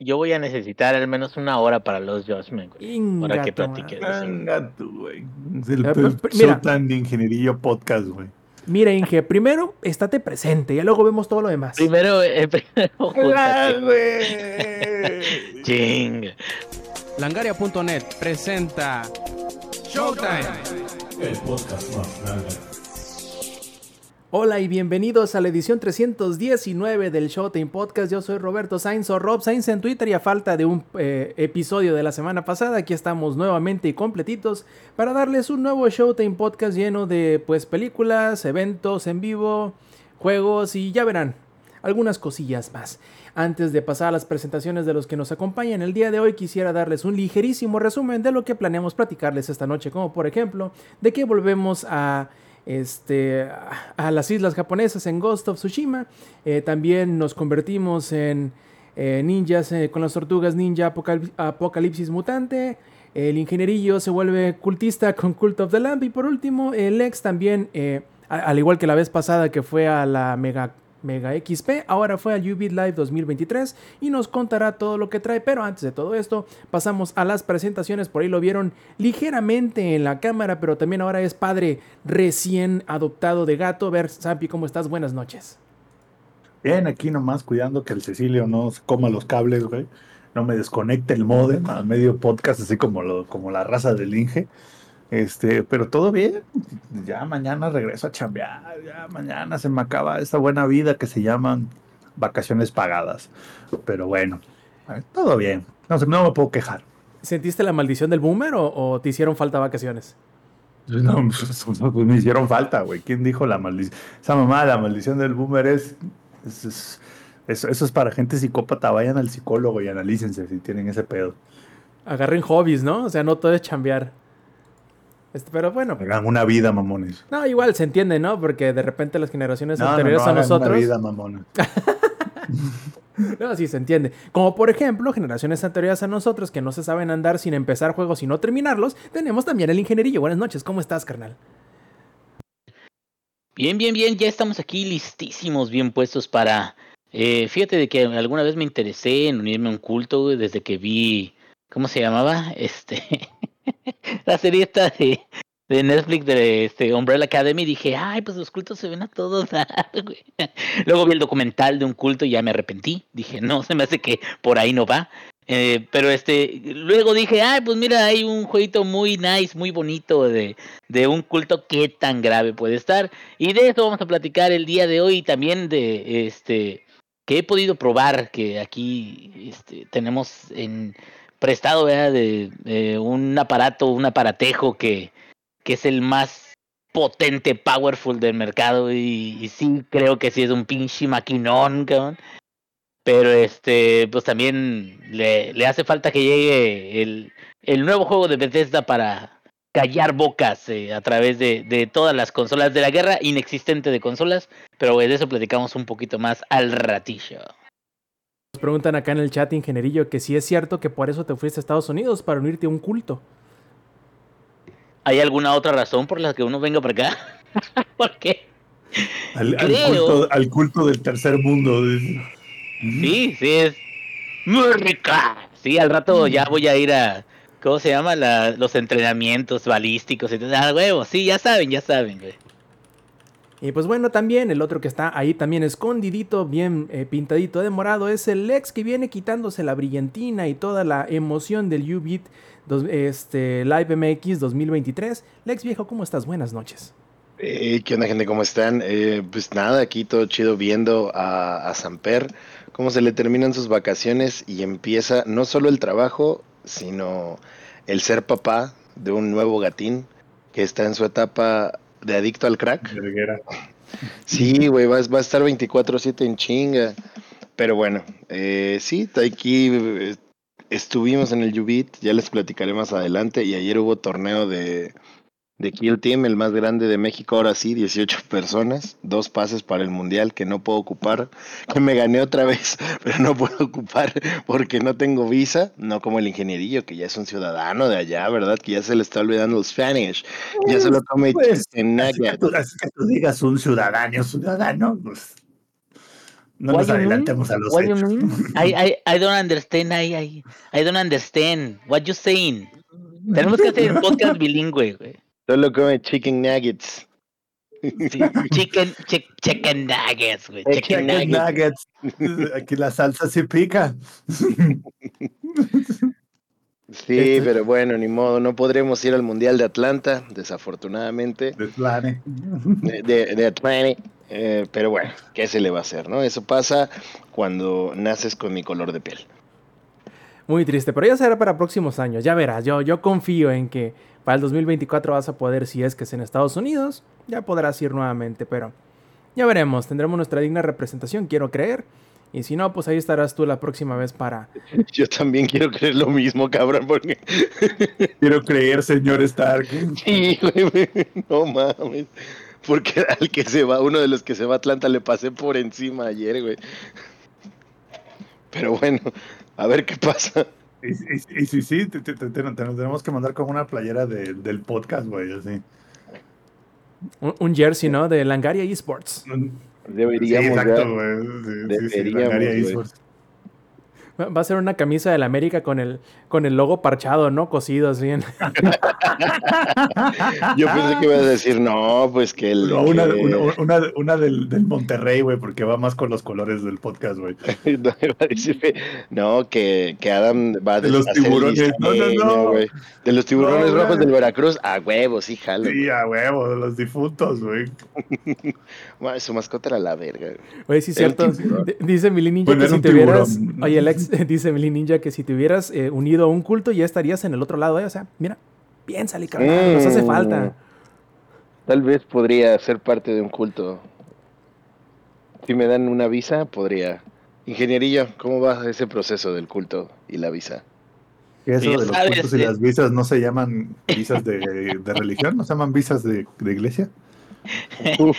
yo voy a necesitar al menos una hora para los Judgment, güey. Para que platiques. Venga tú, güey. Es el, plan de Ingeniería Podcast, güey. Mira, Inge, primero estate presente, y luego vemos todo lo demás. Primero, eh, primero Ching. Langaria.net presenta Showtime. El podcast más grande. Hola y bienvenidos a la edición 319 del Showtime Podcast. Yo soy Roberto Sainz o Rob Sainz en Twitter y a falta de un eh, episodio de la semana pasada, aquí estamos nuevamente y completitos para darles un nuevo Showtime Podcast lleno de pues películas, eventos en vivo, juegos y ya verán, algunas cosillas más. Antes de pasar a las presentaciones de los que nos acompañan el día de hoy, quisiera darles un ligerísimo resumen de lo que planeamos platicarles esta noche, como por ejemplo, de que volvemos a este, a las islas japonesas en Ghost of Tsushima. Eh, también nos convertimos en eh, ninjas eh, con las tortugas ninja Apocalipsis Mutante. El ingenierillo se vuelve cultista con Cult of the Lamp. Y por último, el ex también, al igual que la vez pasada que fue a la Mega Mega XP, ahora fue al UBIT Live 2023 y nos contará todo lo que trae, pero antes de todo esto pasamos a las presentaciones, por ahí lo vieron ligeramente en la cámara, pero también ahora es padre recién adoptado de gato. Ver, Sampi, ¿cómo estás? Buenas noches. Bien, aquí nomás cuidando que el Cecilio no se coma los cables, güey. No me desconecte el modem al medio podcast, así como, lo, como la raza del Inge. Este, pero todo bien. Ya mañana regreso a chambear. Ya mañana se me acaba esta buena vida que se llaman vacaciones pagadas. Pero bueno, todo bien. No, no me puedo quejar. ¿Sentiste la maldición del boomer o, te hicieron falta vacaciones? No, pues, pues, pues, me hicieron falta, güey. ¿Quién dijo la maldición? Esa mamá, la maldición del boomer es, eso, eso, es para gente psicópata. Vayan al psicólogo y analícense si tienen ese pedo. Agarren hobbies, ¿no? O sea, no todo es chambear. Este, pero bueno. Hagan una vida, mamones. No, igual se entiende, ¿no? Porque de repente las generaciones anteriores a nosotros. Una vida, mamones. no, sí se entiende. Como por ejemplo, generaciones anteriores a nosotros que no se saben andar sin empezar juegos y no terminarlos, tenemos también el ingenierillo. Buenas noches, ¿cómo estás, carnal? Bien, bien, bien, ya estamos aquí listísimos, bien puestos para... Eh, fíjate de que alguna vez me interesé en unirme a un culto desde que vi... ¿Cómo se llamaba? Este... la serie esta de, de Netflix de este Umbrella Academy dije, ay, pues los cultos se ven a todos Luego vi el documental de un culto y ya me arrepentí. Dije, no, se me hace que por ahí no va. Eh, pero este, luego dije, ay, pues mira, hay un jueguito muy nice, muy bonito de, de un culto, qué tan grave puede estar. Y de eso vamos a platicar el día de hoy también de este que he podido probar que aquí este, tenemos en prestado de, un aparato, un aparatejo que, que es el más potente, powerful del mercado y, sí creo que sí es un pinche maquinón. Pero este, pues también le, le hace falta que llegue el, el, nuevo juego de Bethesda para callar bocas eh, a través de, de, todas las consolas de la guerra inexistente de consolas. Pero de eso platicamos un poquito más al ratillo preguntan acá en el chat, ingenierillo, que si es cierto que por eso te fuiste a Estados Unidos, para unirte a un culto. ¿Hay alguna otra razón por la que uno venga para acá? ¿Por qué? Al, culto, al, culto, del tercer mundo. Sí, sí, es muy rica. Sí, al rato ya voy a ir a, ¿cómo se llama? los entrenamientos balísticos y. Ah, huevo, sí, ya saben, ya saben, güey. Y pues bueno, también el otro que está ahí también escondidito, bien eh, pintadito de morado, es el Lex que viene quitándose la brillantina y toda la emoción del U-Beat este, Live MX 2023. Lex viejo, ¿cómo estás? Buenas noches. Eh, ¿Qué onda gente? ¿Cómo están? Eh, pues nada, aquí todo chido viendo a, a Samper, cómo se le terminan sus vacaciones y empieza no solo el trabajo, sino el ser papá de un nuevo gatín que está en su etapa de adicto al crack. Sí, güey, va, va, a estar 24-7 en chinga. Pero bueno, eh, sí, aquí eh, estuvimos en el Yubit, ya les platicaré más adelante. Y ayer hubo torneo de, de Kill Team, el más grande de México, ahora sí, 18 personas, dos pases para el Mundial que no puedo ocupar, que me gané otra vez, pero no puedo ocupar porque no tengo visa, no como el ingenierillo, que ya es un ciudadano de allá, ¿verdad? Que ya se le está olvidando el Spanish, ya se lo come pues, en así, que tú, así que tú digas un ciudadano, ciudadano, pues... No What nos mean? adelantemos a los What you hechos. mean? I, I, I don't understand. I, I, I don't understand. What you saying? Tenemos que hacer un podcast bilingüe, güey. Solo come chicken nuggets. Sí, Chicken, chick- chicken nuggets, güey. Chicken Chicken nuggets. nuggets. Aquí la salsa sí pica. Sí, Este- pero bueno, ni modo, no podremos ir al Mundial de Atlanta, desafortunadamente, De plane. de, de- de Atlanta. eh, pero bueno, ¿qué se le va a hacer, no? Eso pasa cuando naces con mi color de piel. Muy triste, pero ya será para próximos años. Ya verás, yo, yo confío en que para el 2024 vas a poder, si es que es en Estados Unidos, ya podrás ir nuevamente, pero ya veremos. Tendremos nuestra digna representación, quiero creer. Y si no, pues ahí estarás tú la próxima vez para... Yo también quiero creer lo mismo, cabrón, porque Quiero creer, señor Stark. sí, güey, no mames. Porque al que se va, uno de los que se va a Atlanta le pasé por encima ayer, güey. Pero bueno, a ver qué pasa. Y, y- y sí, sí, te, te- te- te- nos tenemos que mandar con una playera de- del podcast, güey, así. Un, un jersey, ¿no? De Langaria Esports. Sí, Deberíamos ya- exacto, güey. Sí, sí, sí, Deberíamos, Langaria. Esports. Va a ser una camisa del América con el, con el logo parchado, ¿no? Cosido así. en- Yo pensé que ibas a decir, no, pues que el. No, una, que- una, una, una del, del Monterrey, güey, porque va más con los colores del podcast, güey. no, iba a decir, no, que, que Adam va a De los tiburones. No, no, no. güey. De los tiburones No, rojos del Veracruz, a huevos, sí, jalo. Sí, a huevo, de los difuntos, güey. Su mascota era la verga, güey. Oye, sí, El cierto. tiburón. Dice Ninja Bueno, que si te tiburón. Oye, Alex, dice Mili Ninja que si te hubieras eh, unido a un culto ya estarías en el otro lado, ¿eh? O sea, mira, piénsale, carnal, nos hace Mm. falta. Tal vez podría ser parte de un culto. Si me dan una visa, podría. Ingenierillo, ¿cómo va ese proceso del culto y la visa? Eso de los sabes, cultos y eh. las visas no se llaman visas de, de religión, no se llaman visas de, de iglesia.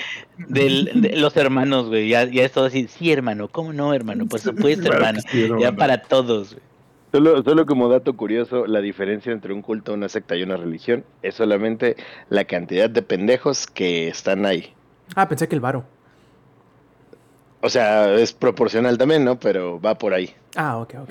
Del, de los hermanos, güey. Ya, ya es todo así. Sí, hermano. ¿Cómo no, hermano? Por supuesto, Claro que hermano. sí, hermano. Ya para todos, güey. Solo, solo como dato curioso, la diferencia entre un culto, una secta y una religión es solamente la cantidad de pendejos que están ahí. Ah, pensé que el varo. O sea, es proporcional también, ¿no? Pero va por ahí. Ah, ok, ok.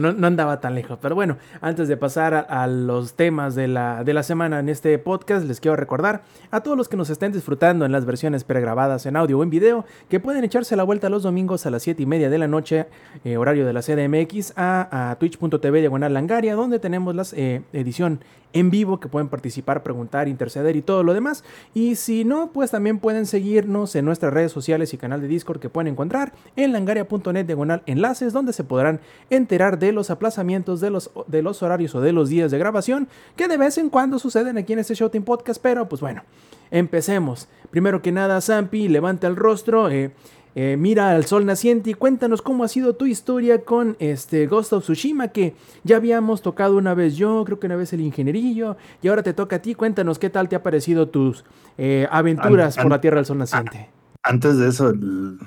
No, andaba tan lejos. Pero bueno, antes de pasar a, los temas de la, de la semana en este podcast, les quiero recordar a todos los que nos estén disfrutando en las versiones pregrabadas en audio o en video, que pueden echarse la vuelta los domingos a las 7 y media de la noche, eh, horario de la CDMX, a, a twitch.tv diagonal langaria, donde tenemos la edición en vivo que pueden participar, preguntar, interceder y todo lo demás. Y si no, pues también pueden seguirnos en nuestras redes sociales y canal de Discord que pueden encontrar en langaria.net diagonal enlaces, donde se podrán enterar de los aplazamientos de los, de los horarios o de los días de grabación que de vez en cuando suceden aquí en este Showtime Podcast. Pero pues bueno, empecemos. Primero que nada, Zampi, levanta el rostro. eh, eh, mira al sol naciente y cuéntanos cómo ha sido tu historia con este Ghost of Tsushima que ya habíamos tocado una vez yo, creo que una vez el ingenierillo y ahora te toca a ti. Cuéntanos qué tal te ha parecido tus eh, aventuras An- por la Tierra del Sol naciente. Antes de eso,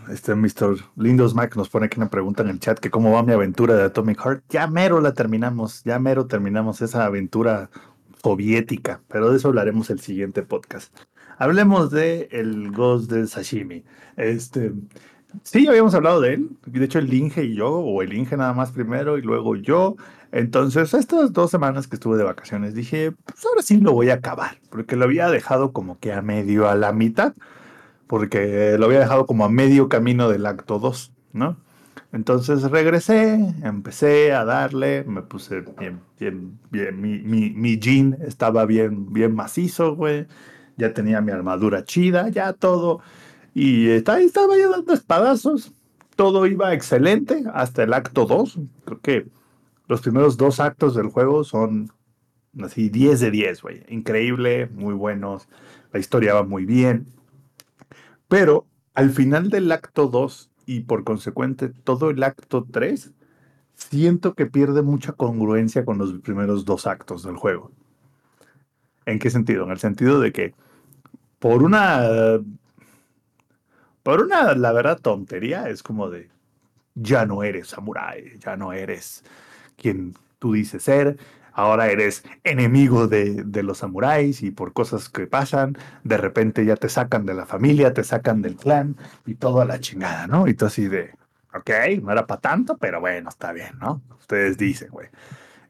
este Mr. Lindos Mac nos pone aquí una pregunta en el chat que cómo va mi aventura de Atomic Heart. Ya mero la terminamos, ya mero terminamos esa aventura soviética, pero de eso hablaremos el siguiente podcast. Hablemos de el Ghost de Sashimi. Este, sí, habíamos hablado de él. De hecho, el Inge y yo, o el Inge nada más primero y luego yo. Entonces, estas dos semanas que estuve de vacaciones, dije, pues ahora sí lo voy a acabar, porque lo había dejado como que a medio, a la mitad porque lo había dejado como a medio camino del acto 2, ¿no? Entonces regresé, empecé a darle, me puse bien, bien, bien, mi, mi, mi jean estaba bien, bien macizo, güey, ya tenía mi armadura chida, ya todo, y ahí estaba yo dando espadazos, todo iba excelente hasta el acto 2, creo que los primeros dos actos del juego son así 10 de 10, güey, increíble, muy buenos, la historia va muy bien, pero al final del acto 2 y por consecuente todo el acto 3, siento que pierde mucha congruencia con los primeros dos actos del juego. ¿En qué sentido? En el sentido de que por una... Por una, la verdad, tontería, es como de, ya no eres samurái, ya no eres quien tú dices ser, ahora eres enemigo de, de, los samuráis y por cosas que pasan, de repente ya te sacan de la familia, te sacan del clan y todo a la chingada, ¿no? Y tú así de, ok, no era para tanto, pero bueno, está bien, ¿no? Ustedes dicen, güey.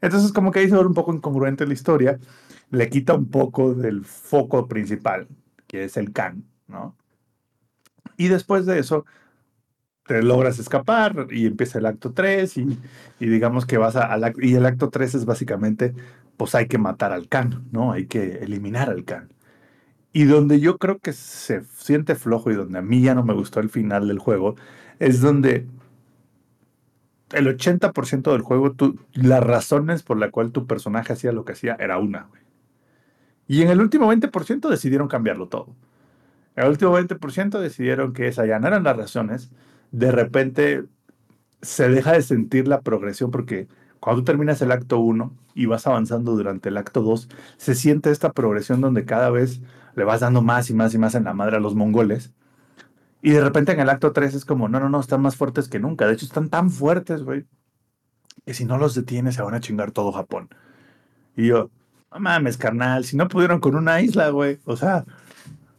Entonces como que ahí se un poco incongruente la historia, le quita un poco del foco principal, que es el Khan, ¿no? Y después de eso, te logras escapar y empieza el acto 3 y, digamos que vas a, al y el acto 3 es básicamente, pues hay que matar al Khan, ¿no? Hay que eliminar al Khan. Y donde yo creo que se siente flojo y donde a mí ya no me gustó el final del juego, es donde el 80% del juego, tú, las razones por la cual tu personaje hacía lo que hacía era una, güey. Y en el último 20% decidieron cambiarlo todo. En el último 20% decidieron que esas ya no eran las razones. De repente se deja de sentir la progresión porque cuando terminas el acto 1 y vas avanzando durante el acto 2, se siente esta progresión donde cada vez le vas dando más y más y más en la madre a los mongoles. Y de repente en el acto 3 es como, no, no, no, están más fuertes que nunca. De hecho, están tan fuertes, güey, que si no los detienes se van a chingar todo Japón. Y yo, no mames, carnal, si no pudieron con una isla, güey. O sea,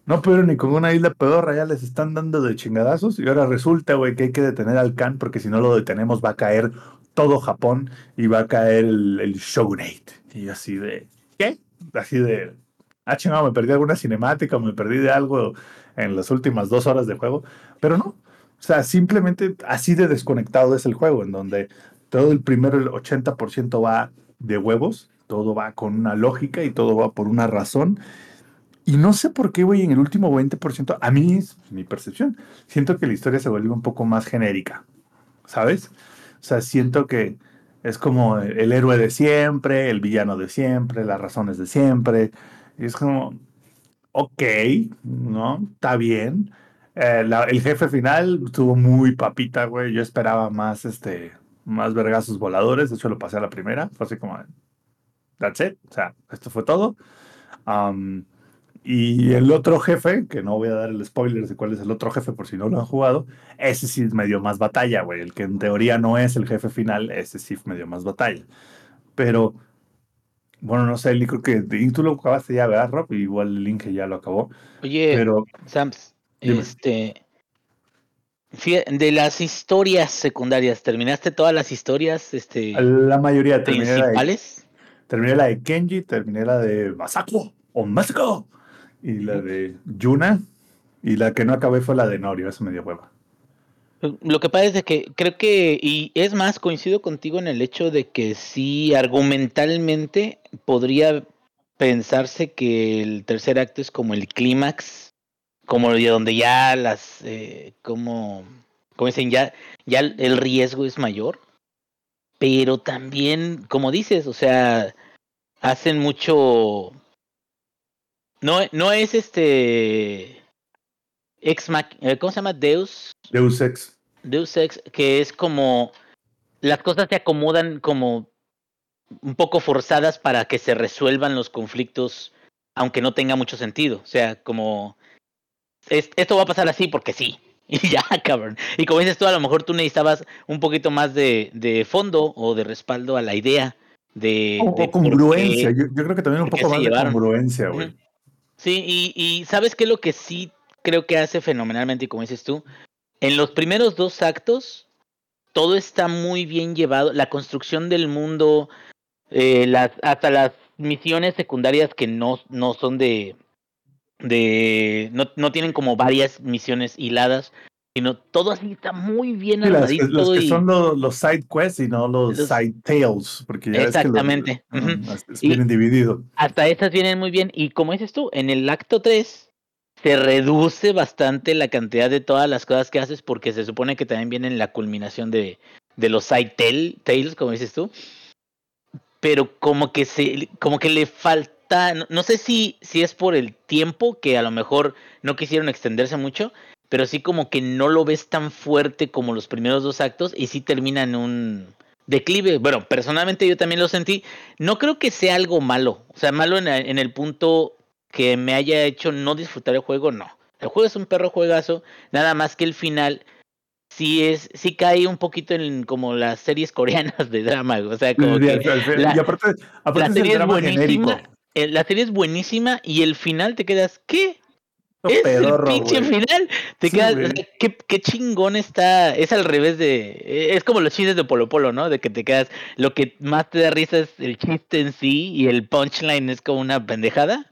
no pudieron ni con una isla pedorra, ya les están dando de chingadazos. Y ahora resulta, güey, que hay que detener al Khan, porque si no lo detenemos va a caer todo Japón y va a caer el, el Shogunate. Y así de, ¿qué? Así de, ah, chingado, me perdí alguna cinemática o me perdí de algo en las últimas dos horas de juego. Pero no, o sea, simplemente así de desconectado es el juego, en donde todo el primero, el 80% va de huevos todo va con una lógica y todo va por una razón. Y no sé por qué, güey, en el último 20%, a mí es mi percepción, siento que la historia se vuelve un poco más genérica, ¿sabes? O sea, siento que es como el héroe de siempre, el villano de siempre, las razones de siempre. Y es como, ok, ¿no? Está bien. Eh, el jefe final estuvo muy papita, güey. Yo esperaba más, este, más vergazos voladores. De hecho, lo pasé a la primera. Fue así como, That's it. O sea, esto fue todo. Y el otro jefe, que no voy a dar el spoiler de cuál es el otro jefe por si no lo han jugado, ese sí me dio más batalla, güey. El que en teoría no es el jefe final, ese sí me dio más batalla. Pero, bueno, no sé, creo que tú lo acabaste ya, ¿verdad, Rob? Igual el link ya lo acabó. Oye, pero, Sams, este. De las historias secundarias, ¿terminaste todas las historias este, la mayoría principales? Terminé la de Kenji, terminé la de Masako o Masako y la de Yuna y la que no acabé fue la de Norio, eso me dio hueva. Pues, lo que pasa es que creo que, y es más, coincido contigo en el hecho de que sí, argumentalmente podría pensarse que el tercer acto es como el clímax, como donde ya las, eh, como, como dicen, ya, ya el riesgo es mayor pero también, como dices, o sea, hacen mucho. No, no es este. Ex eh, ¿Cómo se llama? Deus. Deus Ex. Deus Ex, que es como. Las cosas se acomodan como un poco forzadas para que se resuelvan los conflictos, aunque no tenga mucho sentido. O sea, como. esto va a pasar así porque sí. Y ya, cabrón. Y como dices tú, a lo mejor tú necesitabas un poquito más de, de fondo o de respaldo a la idea de... O, congruencia. yo, creo que también un poco más de congruencia, güey. Sí, y, y ¿sabes qué lo que sí creo que hace fenomenalmente, y como dices tú? En los primeros dos actos, todo está muy bien llevado. La construcción del mundo, eh, las, hasta las misiones secundarias que no, no son de, de no, no tienen como varias misiones hiladas, sino todo así está muy bien armadito. Los, que son los, side quests y no los, side tales, porque ya exactamente. Es que vienen divididos. Hasta estas vienen muy bien, y como dices tú, en el acto 3 se reduce bastante la cantidad de todas las cosas que haces, porque se supone que también viene la culminación de, de los side tales, como dices tú. Pero como que se, como que le falta no, sé si, si es por el tiempo, que a lo mejor no quisieron extenderse mucho, pero sí como que no lo ves tan fuerte como los primeros dos actos y sí termina en un declive. Bueno, personalmente yo también lo sentí. No creo que sea algo malo, o sea, malo en, en el punto que me haya hecho no disfrutar el juego, no. El juego es un perro juegazo, nada más que el final sí es, sí cae un poquito en como las series coreanas de drama, o sea, como que la- y aparte, aparte la es el serie es buenísima, genérico. eh, la serie es buenísima y el final te quedas, ¿qué? Es pedorro, el pinche güey. final. Te Sí, o sea, qué, qué chingón está. Es al revés de. Es como los chistes de Polo Polo, ¿no? De que te quedas. Lo que más te da risa es el chiste en sí y el punchline es como una pendejada.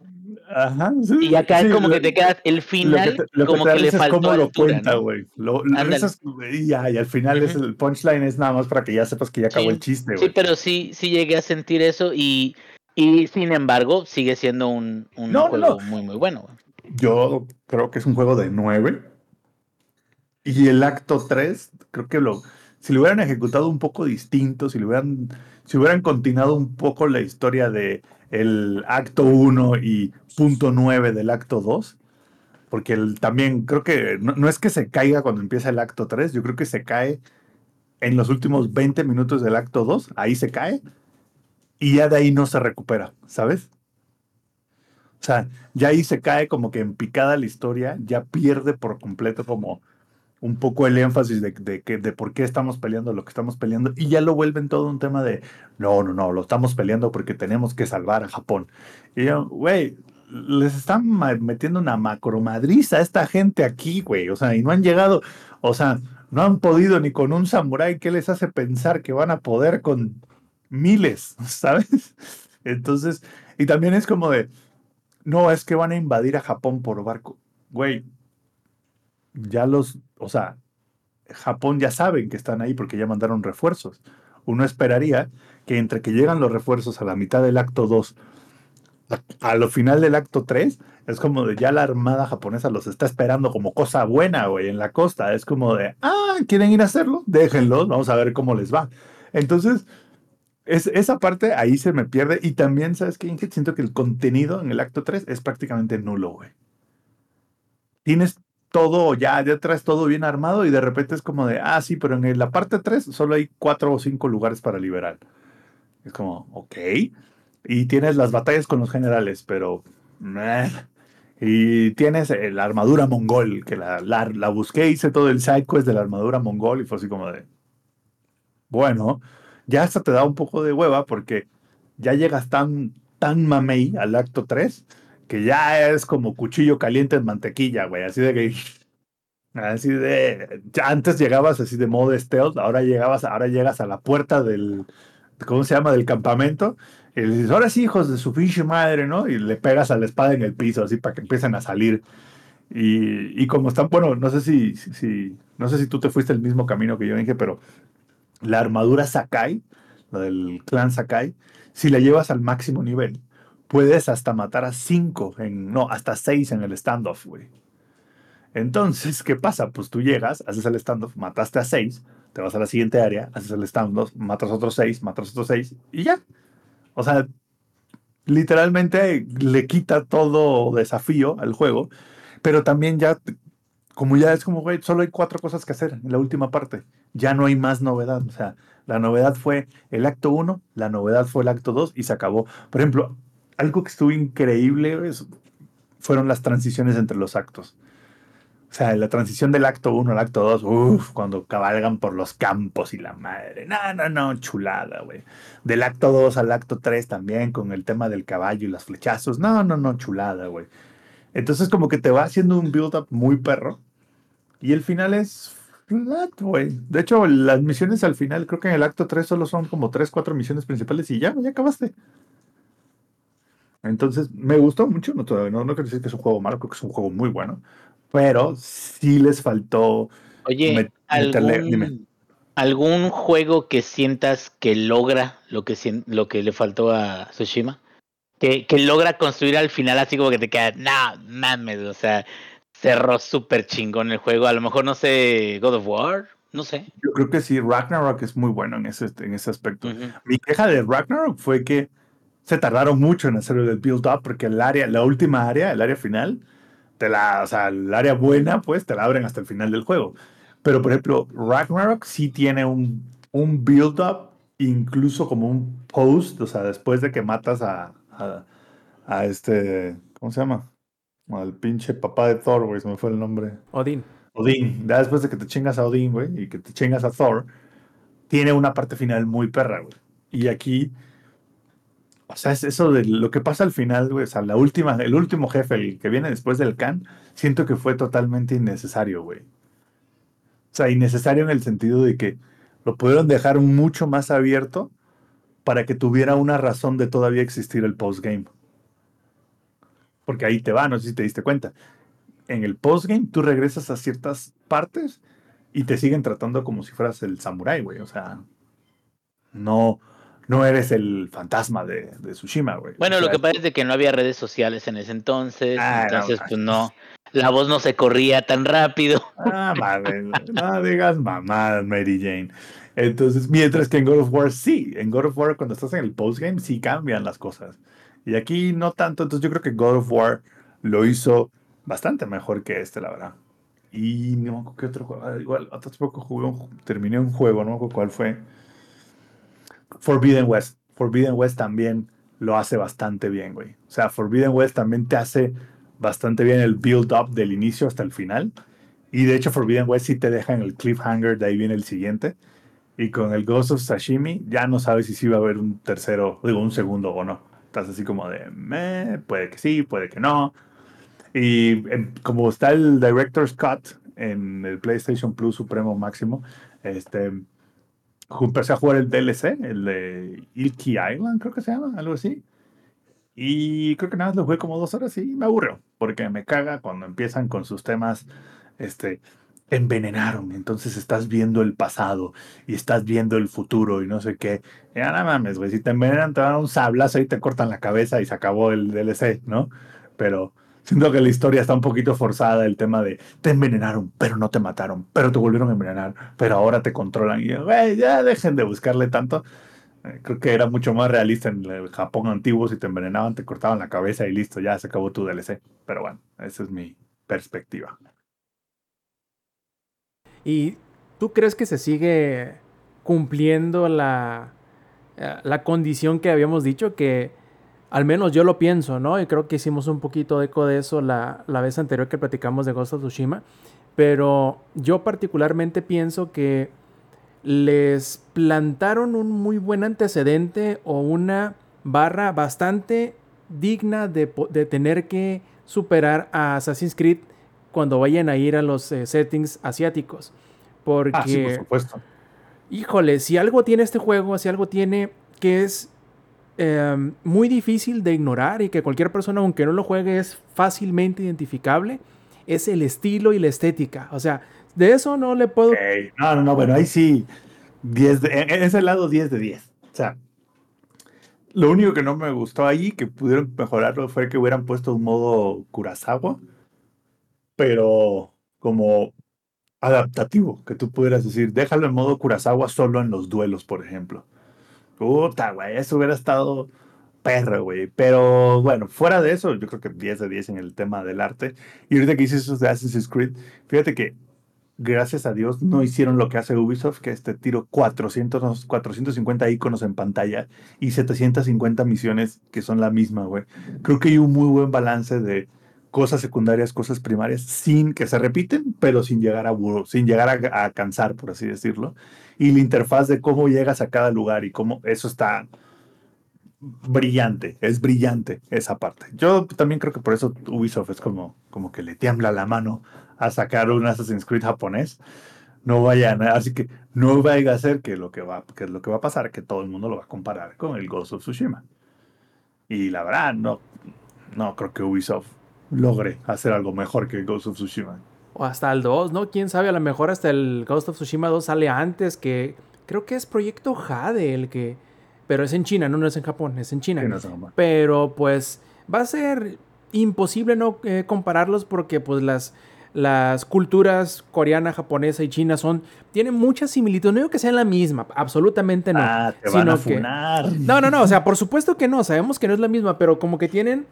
Ajá, sí, Y acá sí, es como lo- que te quedas. El Lo final, que te, lo como te da que, le es faltó cómo lo altura, cuenta, ¿no? güey. Lo, lo risas, y y al final es Ujú. el punchline es nada más para que ya sepas que ya acabó Sí, el chiste, Sí, güey. pero sí, sí llegué a sentir eso y. Y sin embargo, sigue siendo un, un No, no, juego no. muy, muy bueno. Yo creo que es un juego de 9. Y el acto 3, creo que lo. Si lo hubieran ejecutado un poco distinto, si hubieran. Si hubieran continuado un poco la historia de el acto 1 y punto 9 del acto 2. Porque también creo que no, no es que se caiga cuando empieza el acto 3, yo creo que se cae en los últimos 20 minutos del acto 2, ahí se cae y ya de ahí no se recupera, ¿sabes? O sea, ya ahí se cae como que en picada la historia, ya pierde por completo como un poco el énfasis de, de, que- de por qué estamos peleando lo que estamos peleando y ya lo vuelven todo un tema de, no, no, no, lo estamos peleando porque tenemos que salvar a Japón. Y yo, güey, les están metiendo una macromadriza a esta gente aquí, güey, o sea, y no han llegado, o sea, no han podido ni con un samurái, ¿qué les hace pensar que van a poder con miles, ¿sabes? Entonces, y también es como de, no, es que van a invadir a Japón por barco. Güey, ya los, o sea, Japón ya saben que están ahí porque ya mandaron refuerzos. Uno esperaría que entre que llegan los refuerzos a la mitad del acto 2, a, lo final del acto 3, es como de ya la armada japonesa los está esperando como cosa buena, güey, en la costa. Es como de, ah, ¿quieren ir a hacerlo? Déjenlos, vamos a ver cómo les va. Entonces, es, esa parte ahí se me pierde. Y también, ¿sabes qué? Ingrid? Siento que el contenido en el acto 3 es prácticamente nulo, güey. Tienes todo, ya, ya traes todo bien armado y de repente es como de, ah, sí, pero en la parte 3 solo hay cuatro o cinco lugares para liberar. Es como, ok. Y tienes las batallas con los generales, pero... meh. Y tienes eh, la armadura mongol, que la, la, la busqué, hice todo el sidequest de la armadura mongol y fue así como de... Bueno, ya hasta te da un poco de hueva porque ya llegas tan, tan mamey al acto 3 que ya es como cuchillo caliente en mantequilla, güey. Así de que. Así de. antes llegabas así de modo stealth, ahora llegabas, ahora llegas a la puerta del. ¿Cómo se llama? Del campamento. Y le dices, ahora sí, hijos de su pinche madre, ¿no? Y le pegas a la espada en el piso, así para que empiecen a salir. Y, y como están, bueno, no sé si, si- no sé si tú te fuiste el mismo camino que yo dije, pero la armadura Sakai, la del clan Sakai, si la llevas al máximo nivel, puedes hasta matar a 5, en, no, hasta 6 en el standoff, güey. Entonces, ¿qué pasa? Pues tú llegas, haces el standoff, mataste a 6, te vas a la siguiente área, haces el standoff, matas otros 6, matas otros 6 y ya. O sea, literalmente le quita todo desafío al juego, pero también ya, como ya es como, güey, solo hay cuatro cosas que hacer en la última parte. Ya no hay más novedad. O sea, la novedad fue el acto 1, la novedad fue el acto 2 y se acabó. Por ejemplo, algo que estuvo increíble es- fueron las transiciones entre los actos. O sea, la transición del acto 1 al acto 2, uff, cuando cabalgan por los campos y la madre. No, no, no, chulada, güey. Del acto 2 al acto 3 también, con el tema del caballo y los flechazos. No, no, no, chulada, güey. Entonces, como que te va haciendo un build-up muy perro. Y el final es flat, güey. De hecho, las misiones al final, creo que en el acto 3 solo son como 3, 4 misiones principales y ya, ya acabaste. Entonces, me gustó mucho. No, todavía no, no quiero decir que es un juego malo, creo que es un juego muy bueno. Pero sí les faltó. Oye, Met- meterle- ¿algún, dime. ¿algún juego que sientas que logra lo que, lo que le faltó a Tsushima? Que, que logra construir al final así como que te queda, no, mames, o sea, cerró súper chingón el juego. A lo mejor, no sé, God of War, no sé. Yo creo que sí, Ragnarok es muy bueno en ese, en ese aspecto. Mi queja de Ragnarok fue que se tardaron mucho en hacer el build up porque el área, la última área, el área final, te la, o sea, el área buena, pues te la abren hasta el final del juego. Pero por ejemplo, Ragnarok sí tiene un, un build up, incluso como un post, o sea, después de que matas a, a, a este, ¿cómo se llama? Al pinche papá de Thor, güey, se me fue el nombre. Odín. Odín, ya después de que te chingas a Odín, güey, y que te chingas a Thor, tiene una parte final muy perra, güey. Y aquí, o sea, es eso de lo que pasa al final, güey, o sea, la última, el último jefe, el que viene después del Khan, siento que fue totalmente innecesario, güey. O sea, innecesario en el sentido de que lo pudieron dejar mucho más abierto para que tuviera una razón de todavía existir el postgame. Porque ahí te va, no sé si te diste cuenta. En el postgame tú regresas a ciertas partes y te siguen tratando como si fueras el samurái, güey. O sea, no, no eres el fantasma de, de Tsushima, güey. Bueno, O lo que pasa es de que no había redes sociales en ese entonces, Ah, entonces no. pues no, la voz no se corría tan rápido. Ah, madre, no digas mamadas, Mary Jane. Entonces, mientras que en God of War sí, en God of War cuando estás en el postgame sí cambian las cosas. Y aquí no tanto, entonces yo creo que God of War lo hizo bastante mejor que este, la verdad. Y no me acuerdo qué otro juego, ah, igual, hace poco jugué terminé un juego, no me acuerdo cuál fue. Forbidden West. Forbidden West también lo hace bastante bien, güey. O sea, Forbidden West también te hace bastante bien el build-up del inicio hasta el final. Y de hecho, Forbidden West sí te deja en el cliffhanger, de ahí viene el siguiente. Y con el Ghost of Sashimi ya no sabes si sí va a haber un tercero, digo, un segundo o no. Estás así como de, "Meh, puede que sí, puede que no. Y em, como está el Director's Cut en el PlayStation Plus Supremo Máximo, este, empecé a jugar el DLC, el de Ilky Island, creo que se llama, algo así. Y creo que nada más lo jugué como dos horas y me aburrió, porque me caga cuando empiezan con sus temas, este, envenenaron, entonces estás viendo el pasado y estás viendo el futuro y no sé qué. Ya no mames, güey, si te envenenan te dan un sablazo y te cortan la cabeza y se acabó el DLC, ¿no? Pero siento que la historia está un poquito forzada, el tema de te envenenaron, pero no te mataron, pero te volvieron a envenenar, pero ahora te controlan y, güey, ya dejen de buscarle tanto. Eh, Creo que era mucho más realista en el Japón antiguo, si te envenenaban, te cortaban la cabeza y listo, ya se acabó tu DLC. Pero bueno, esa es mi perspectiva. ¿Y tú crees que se sigue cumpliendo la, eh, la condición que habíamos dicho? Que al menos yo lo pienso, ¿no? Y creo que hicimos un poquito de eco de eso la, la vez anterior que platicamos de Ghost of Tsushima. Pero yo particularmente pienso que les plantaron un muy buen antecedente o una barra bastante digna de, de tener que superar a Assassin's Creed cuando vayan a ir a los eh, settings asiáticos. Porque, Ah, sí, por supuesto. híjole, si algo tiene este juego, si algo tiene que es eh, muy difícil de ignorar y que cualquier persona, aunque no lo juegue, es fácilmente identificable, es el estilo y la estética. O sea, de eso no le puedo... No, no, no, bueno, ahí sí, 10 de, en en ese lado 10 de 10. O sea, lo único que no me gustó ahí, que pudieron mejorarlo, fue que hubieran puesto un modo Kurosawa, pero como adaptativo, que tú pudieras decir, déjalo en modo Kurosawa solo en los duelos, por ejemplo. Puta, güey, eso hubiera estado perro, güey. Pero bueno, fuera de eso, yo creo que 10 de 10 en el tema del arte. Y ahorita que dices eso de Assassin's Creed, fíjate que gracias a Dios no hicieron lo que hace Ubisoft, que este tiro 400, 450 iconos en pantalla y 750 misiones que son la misma, güey. Creo que hay un muy buen balance de cosas secundarias, cosas primarias, sin que se repiten, pero sin llegar a sin llegar a, a cansar, por así decirlo. Y la interfaz de cómo llegas a cada lugar y cómo eso está brillante, es brillante esa parte. Yo también creo que por eso Ubisoft es como, como que le tiembla la mano a sacar un Assassin's Creed japonés. No vayan, así que no vaya a ser que lo que va, que lo que va a pasar, que todo el mundo lo va a comparar con el Ghost of Tsushima. Y la verdad, no, no creo que Ubisoft logre hacer algo mejor que Ghost of Tsushima. O hasta el 2, ¿no? Quién sabe, a lo mejor hasta el Ghost of Tsushima 2 sale antes que... Creo que es Proyecto Jade el que... Pero es en China, no, no es en Japón, es en China. Sí, no. Pero pues va a ser imposible no eh, compararlos porque pues las, las culturas coreana, japonesa y china son... Tienen muchas similitudes. No digo que sean la misma, absolutamente no. ah, te van sino a que- funar. No, no, no, o sea, por supuesto que no, sabemos que no es la misma, pero como que tienen,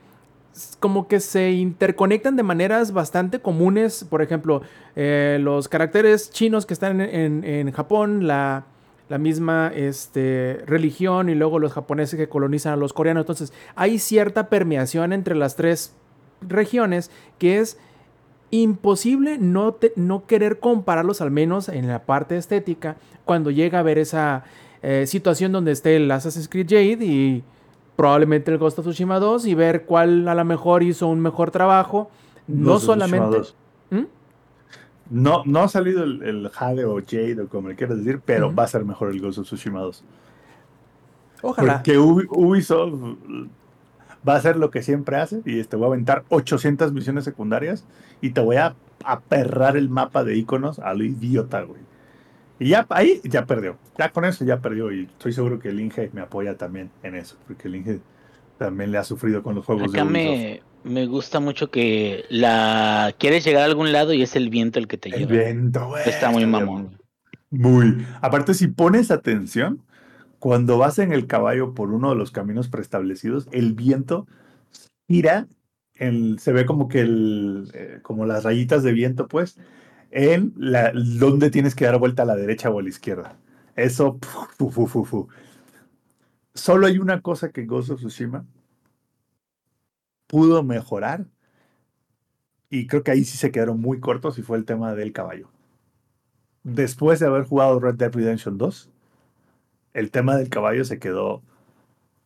como que se interconectan de maneras bastante comunes, por ejemplo, eh, los caracteres chinos que están en, en- Japón, la, la misma este, religión y luego los japoneses que colonizan a los coreanos, entonces hay cierta permeación entre las tres regiones que es imposible no, te- no querer compararlos al menos en la parte estética cuando llega a ver esa eh, situación donde esté el Assassin's Creed Jade y probablemente el Ghost of Tsushima 2 y ver cuál a lo mejor hizo un mejor trabajo. No Ghost solamente... 2. ¿Mm? No, no ha salido el, el Jade o Jade o como le quieras decir, pero va a ser mejor el Ghost of Tsushima 2. Ojalá. Porque Ubi- Ubisoft va a hacer lo que siempre hace y te voy a aventar 800 misiones secundarias y te voy a aperrar el mapa de iconos a lo idiota, güey. Y ya ahí ya perdió. Ya con eso ya perdió y estoy seguro que el Inge me apoya también en eso, porque el Inge también le ha sufrido con los juegos Acá de me, me gusta mucho que la quieres llegar a algún lado y es el viento el que te El lleva. viento, güey. Está muy mamón. Muy. Aparte, si pones atención, cuando vas en el caballo por uno de los caminos preestablecidos, el viento gira, el- se ve como que el, eh, como las rayitas de viento, pues, en la, donde tienes que dar vuelta a la derecha o a la izquierda. Eso. Solo hay una cosa que Ghost of Tsushima pudo mejorar, y creo que ahí sí se quedaron muy cortos, y fue el tema del caballo después de haber jugado Red Dead Redemption 2, el tema del caballo se quedó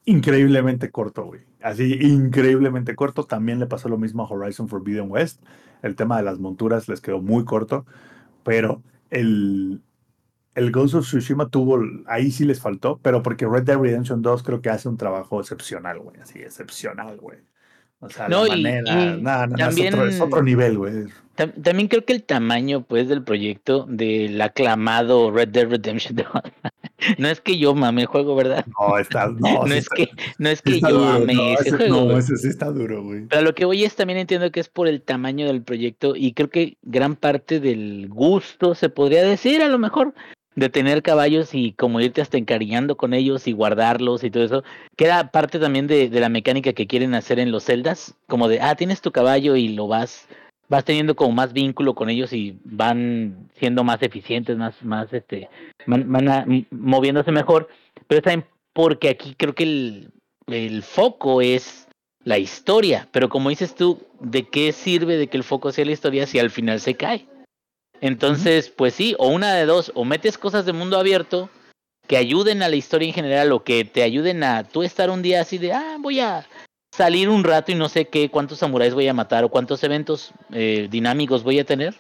increíblemente corto, güey. Así, increíblemente corto. También le pasó lo mismo a Horizon Forbidden West. El tema de las monturas les quedó muy corto, pero el, el Ghost of Tsushima tuvo, ahí sí les faltó, pero porque Red Dead Redemption 2 creo que hace un trabajo excepcional, güey. Así, excepcional, güey. O sea, No, la y- manera, y no, no, no, es, también- otro, es otro nivel, güey. Tam- También creo que el tamaño, pues, del proyecto del aclamado Red Dead Redemption 2. no es que yo mame el juego, ¿verdad? No, está, no, No, sí es está- que, no es que yo duro, ame ese ese- juego. No, ese sí está duro, güey. Pero lo que voy es también entiendo que es por el tamaño del proyecto y creo que gran parte del gusto, se podría decir a lo mejor, de tener caballos y como irte hasta encariñando con ellos y guardarlos y todo eso, que era parte también de, de la mecánica que quieren hacer en los celdas, como de, ah, tienes tu caballo y lo vas vas teniendo como más vínculo con ellos y van siendo más eficientes, más, más, este, van, van moviéndose mejor, pero también porque aquí creo que el, el foco es la historia, pero como dices tú, ¿de qué sirve de que el foco sea la historia si al final se cae? Entonces, pues sí, o una de dos, o metes cosas de mundo abierto que ayuden a la historia en general o que te ayuden a tú estar un día así de, ah, voy a salir un rato y no sé qué, cuántos samuráis voy a matar o cuántos eventos eh, dinámicos voy a tener.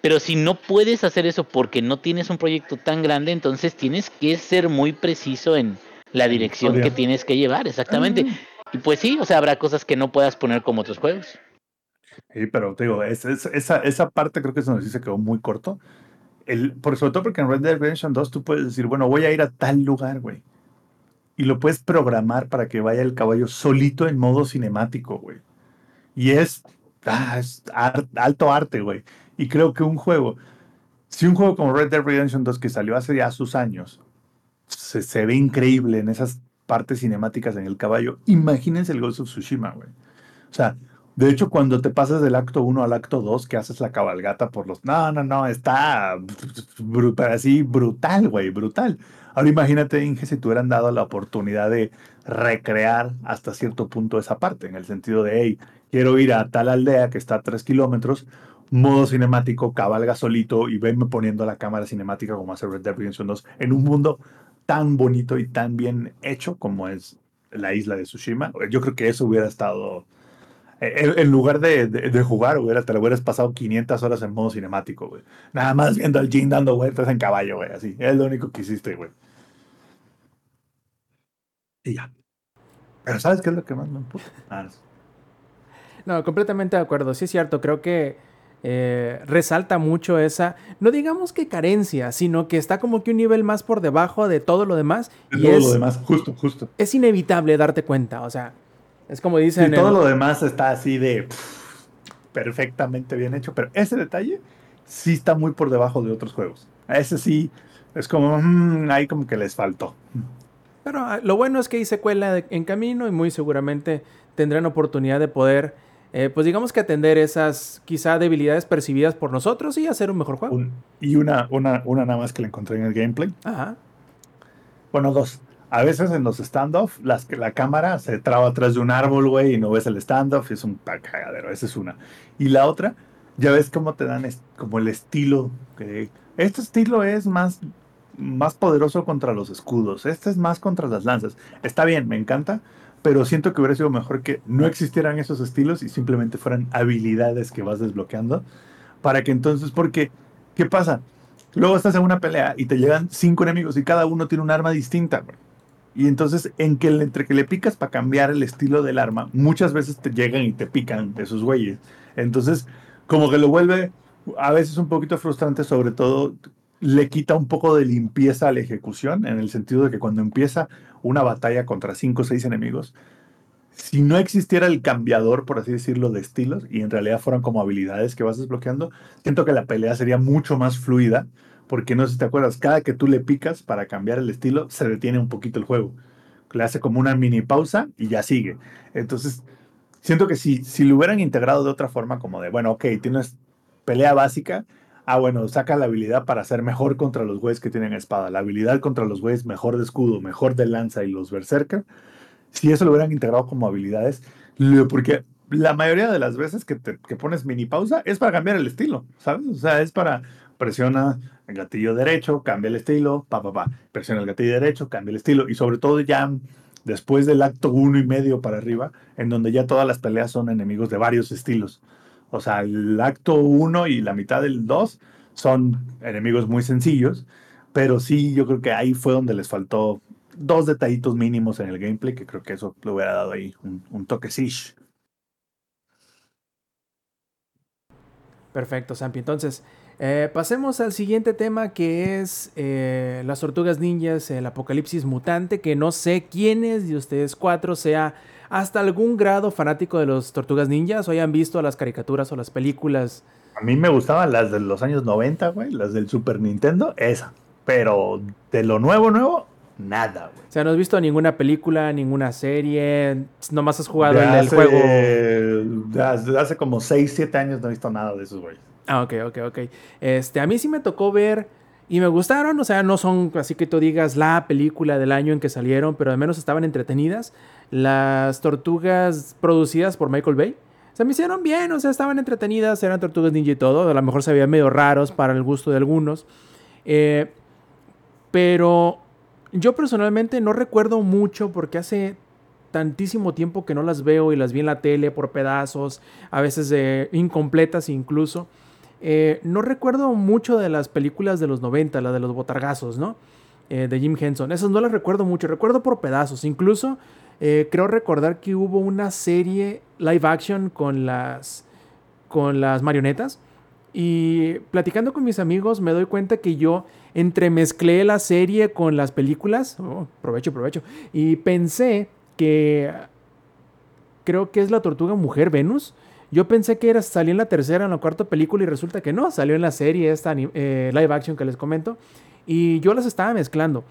Pero si no puedes hacer eso porque no tienes un proyecto tan grande, entonces tienes que ser muy preciso en la dirección que tienes que llevar, exactamente. Y pues sí, o sea, habrá cosas que no puedas poner como otros juegos. Sí, pero te digo, es- es- esa, esa parte creo que es donde sí se quedó muy corto. El, por, sobre todo porque en Red Dead Redemption 2 tú puedes decir, bueno, voy a ir a tal lugar, güey. Y lo puedes programar para que vaya el caballo solito en modo cinemático, güey. Y es, ah, es ar- alto arte, güey. Y creo que un juego, si un juego como Red Dead Redemption 2 que salió hace ya sus años, se, se ve increíble en esas partes cinemáticas en el caballo, imagínense el Ghost of Tsushima, güey. O sea, de hecho, cuando te pasas del acto 1 al acto 2, que haces la cabalgata por los... No, no, no, está bru- pero así brutal, güey, brutal. Ahora imagínate, Inge, si te hubieran dado la oportunidad de recrear hasta cierto punto esa parte, en el sentido de, hey, quiero ir a tal aldea que está a 3 kilómetros, modo cinemático, cabalga solito y venme poniendo la cámara cinemática como hace Red Dead Redemption 2 en un mundo tan bonito y tan bien hecho como es la isla de Tsushima. Yo creo que eso hubiera estado... En, lugar de, de- de jugar, hubiera, te lo hubieras pasado 500 horas en modo cinemático, güey. Nada más viendo al Jin dando vueltas en caballo, güey. Así. Es lo único que hiciste, güey. Y ya. Pero ¿sabes qué es lo que más me empuja? Ah, No, completamente de acuerdo. Sí es cierto, creo que eh, resalta mucho esa, no digamos que carencia, sino que está como que un nivel más por debajo de todo lo demás. de y todo es, lo demás, justo, justo. es inevitable darte cuenta. O sea, es como dicen... todo en- lo demás está así de pff, perfectamente bien hecho, pero ese detalle sí está muy por debajo de otros juegos. Ese sí es como, mm, ahí como que les faltó. Pero ah, lo bueno es que hay secuela de- en camino y muy seguramente tendrán oportunidad de poder, eh, pues digamos que atender esas quizá debilidades percibidas por nosotros y hacer un mejor juego. Un- y una, una, una nada más que le encontré en el gameplay. Ajá. Bueno, dos. A veces en los standoff, las que la cámara se traba atrás de un árbol, güey, y no ves el standoff, es un cagadero. Esa es una. Y la otra ya ves cómo te dan como el estilo. Que este estilo es más, más poderoso contra los escudos, este es más contra las lanzas. Está bien, me encanta, pero siento que hubiera sido mejor que no existieran esos estilos y simplemente fueran habilidades que vas desbloqueando. Para que entonces, porque, ¿qué pasa? Luego estás en una pelea y te llegan cinco enemigos y cada uno tiene un arma distinta. Y entonces, en que, entre que le picas para cambiar el estilo del arma, muchas veces te llegan y te pican de esos güeyes. Entonces, como que lo vuelve a veces un poquito frustrante, sobre todo le quita un poco de limpieza a la ejecución, en el sentido de que cuando empieza una batalla contra cinco o seis enemigos, si no existiera el cambiador, por así decirlo, de estilos, y en realidad fueran como habilidades que vas desbloqueando, siento que la pelea sería mucho más fluida, porque no sé si te acuerdas, cada que tú le picas para cambiar el estilo, se detiene un poquito el juego. Le hace como una mini pausa y ya sigue. Entonces, siento que si, si lo hubieran integrado de otra forma, como de, bueno, ok, tienes pelea básica, ah, bueno, saca la habilidad para ser mejor contra los güeyes que tienen espada, la habilidad contra los güeyes mejor de escudo, mejor de lanza y los berserker, si eso lo hubieran integrado como habilidades, porque la mayoría de las veces que, te, que pones mini pausa es para cambiar el estilo, ¿sabes? O sea, es para presiona el gatillo derecho, cambia el estilo, pa, pa, pa, presiona el gatillo derecho, cambia el estilo, y sobre todo ya después del acto uno y medio para arriba, en donde ya todas las peleas son enemigos de varios estilos. O sea, el acto uno y la mitad del dos son enemigos muy sencillos, pero sí, yo creo que ahí fue donde les faltó dos detallitos mínimos en el gameplay, que creo que eso le hubiera dado ahí un, un toque Perfecto, Sampi. Entonces, eh, pasemos al siguiente tema que es eh, las tortugas ninjas, el apocalipsis mutante, que no sé quiénes de ustedes cuatro sea hasta algún grado fanático de los tortugas ninjas o hayan visto las caricaturas o las películas. A mí me gustaban las de los años 90, güey, las del Super Nintendo, esa. Pero de lo nuevo, nuevo, nada, güey. O sea, no has visto ninguna película, ninguna serie, nomás has jugado en el juego. Hace como 6, 7 años no he visto nada de esos, güey. Ah, ok, ok, ok. Este, a mí sí me tocó ver y me gustaron, o sea, no son así que tú digas la película del año en que salieron, pero al menos estaban entretenidas. Las tortugas producidas por Michael Bay. Se me hicieron bien, o sea, estaban entretenidas, eran tortugas ninja y todo. A lo mejor se veían medio raros para el gusto de algunos. Eh, pero yo personalmente no recuerdo mucho porque hace tantísimo tiempo que no las veo y las vi en la tele por pedazos, a veces eh, incompletas incluso. Eh, no recuerdo mucho de las películas de los 90, la de los botargazos, ¿no? Eh, de Jim Henson. Esas no las recuerdo mucho, recuerdo por pedazos. Incluso eh, creo recordar que hubo una serie live action con las, con las marionetas. Y platicando con mis amigos me doy cuenta que yo entremezclé la serie con las películas. Oh, provecho, provecho. Y pensé que creo que es la tortuga mujer Venus. Yo pensé que era, salió en la tercera, en la cuarta película y resulta que no, salió en la serie esta eh, live action que les comento y yo las estaba mezclando.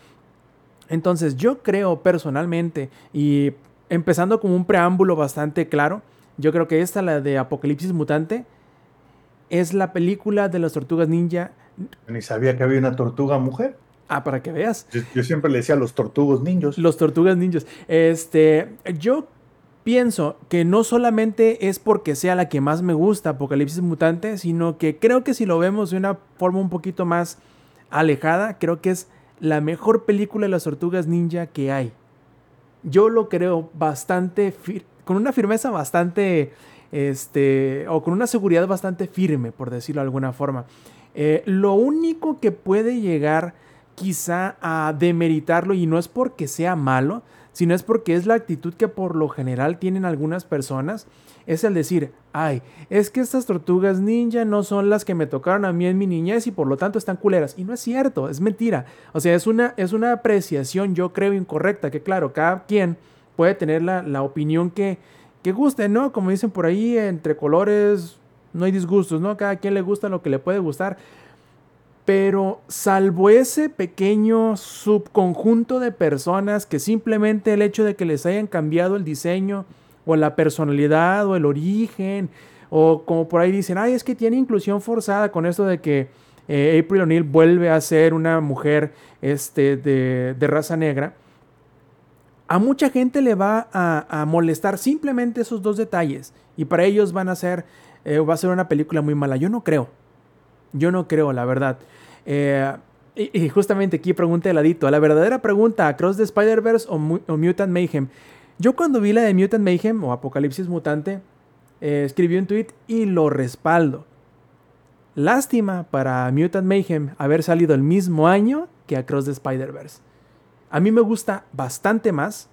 Entonces yo creo personalmente y empezando con un preámbulo bastante claro, yo creo que esta, la de Apocalipsis Mutante, es la película de las tortugas ninja. Ni sabía que había una tortuga mujer. Ah, para que veas. Yo, yo, siempre le decía los tortugos ninjas. Los tortugas ninjas. Este, yo pienso que no solamente es porque sea la que más me gusta, Apocalipsis Mutante, sino que creo que si lo vemos de una forma un poquito más alejada, creo que es la mejor película de las tortugas ninja que hay. Yo lo creo bastante, con una firmeza bastante, este, o con una seguridad bastante firme, por decirlo de alguna forma. Eh, lo único que puede llegar quizá a demeritarlo, y no es porque sea malo, sino es porque es la actitud que por lo general tienen algunas personas, es el decir, ay, es que estas tortugas ninja no son las que me tocaron a mí en mi niñez y por lo tanto están culeras. Y no es cierto, es mentira. O sea, es una, es una apreciación, yo creo, incorrecta, que claro, cada quien puede tener la, la opinión que, que guste, ¿no? Como dicen por ahí, entre colores no hay disgustos, ¿no? Cada quien le gusta lo que le puede gustar. Pero salvo ese pequeño subconjunto de personas que simplemente el hecho de que les hayan cambiado el diseño o la personalidad o el origen, o como por ahí dicen, ay, es que tiene inclusión forzada con esto de que eh, April O'Neil vuelve a ser una mujer este, de, raza negra, a mucha gente le va a, a molestar simplemente esos dos detalles y para ellos van a ser eh, va a ser una película muy mala. Yo no creo. Yo no creo, la verdad. Eh, y, justamente aquí pregunta el adito. La verdadera pregunta, ¿Across the Spider-Verse o, Mutant Mayhem? Yo cuando vi la de Mutant Mayhem o Apocalipsis Mutante, eh, escribí un tweet y lo respaldo. Lástima para Mutant Mayhem haber salido el mismo año que Across the Spider-Verse. A mí me gusta bastante más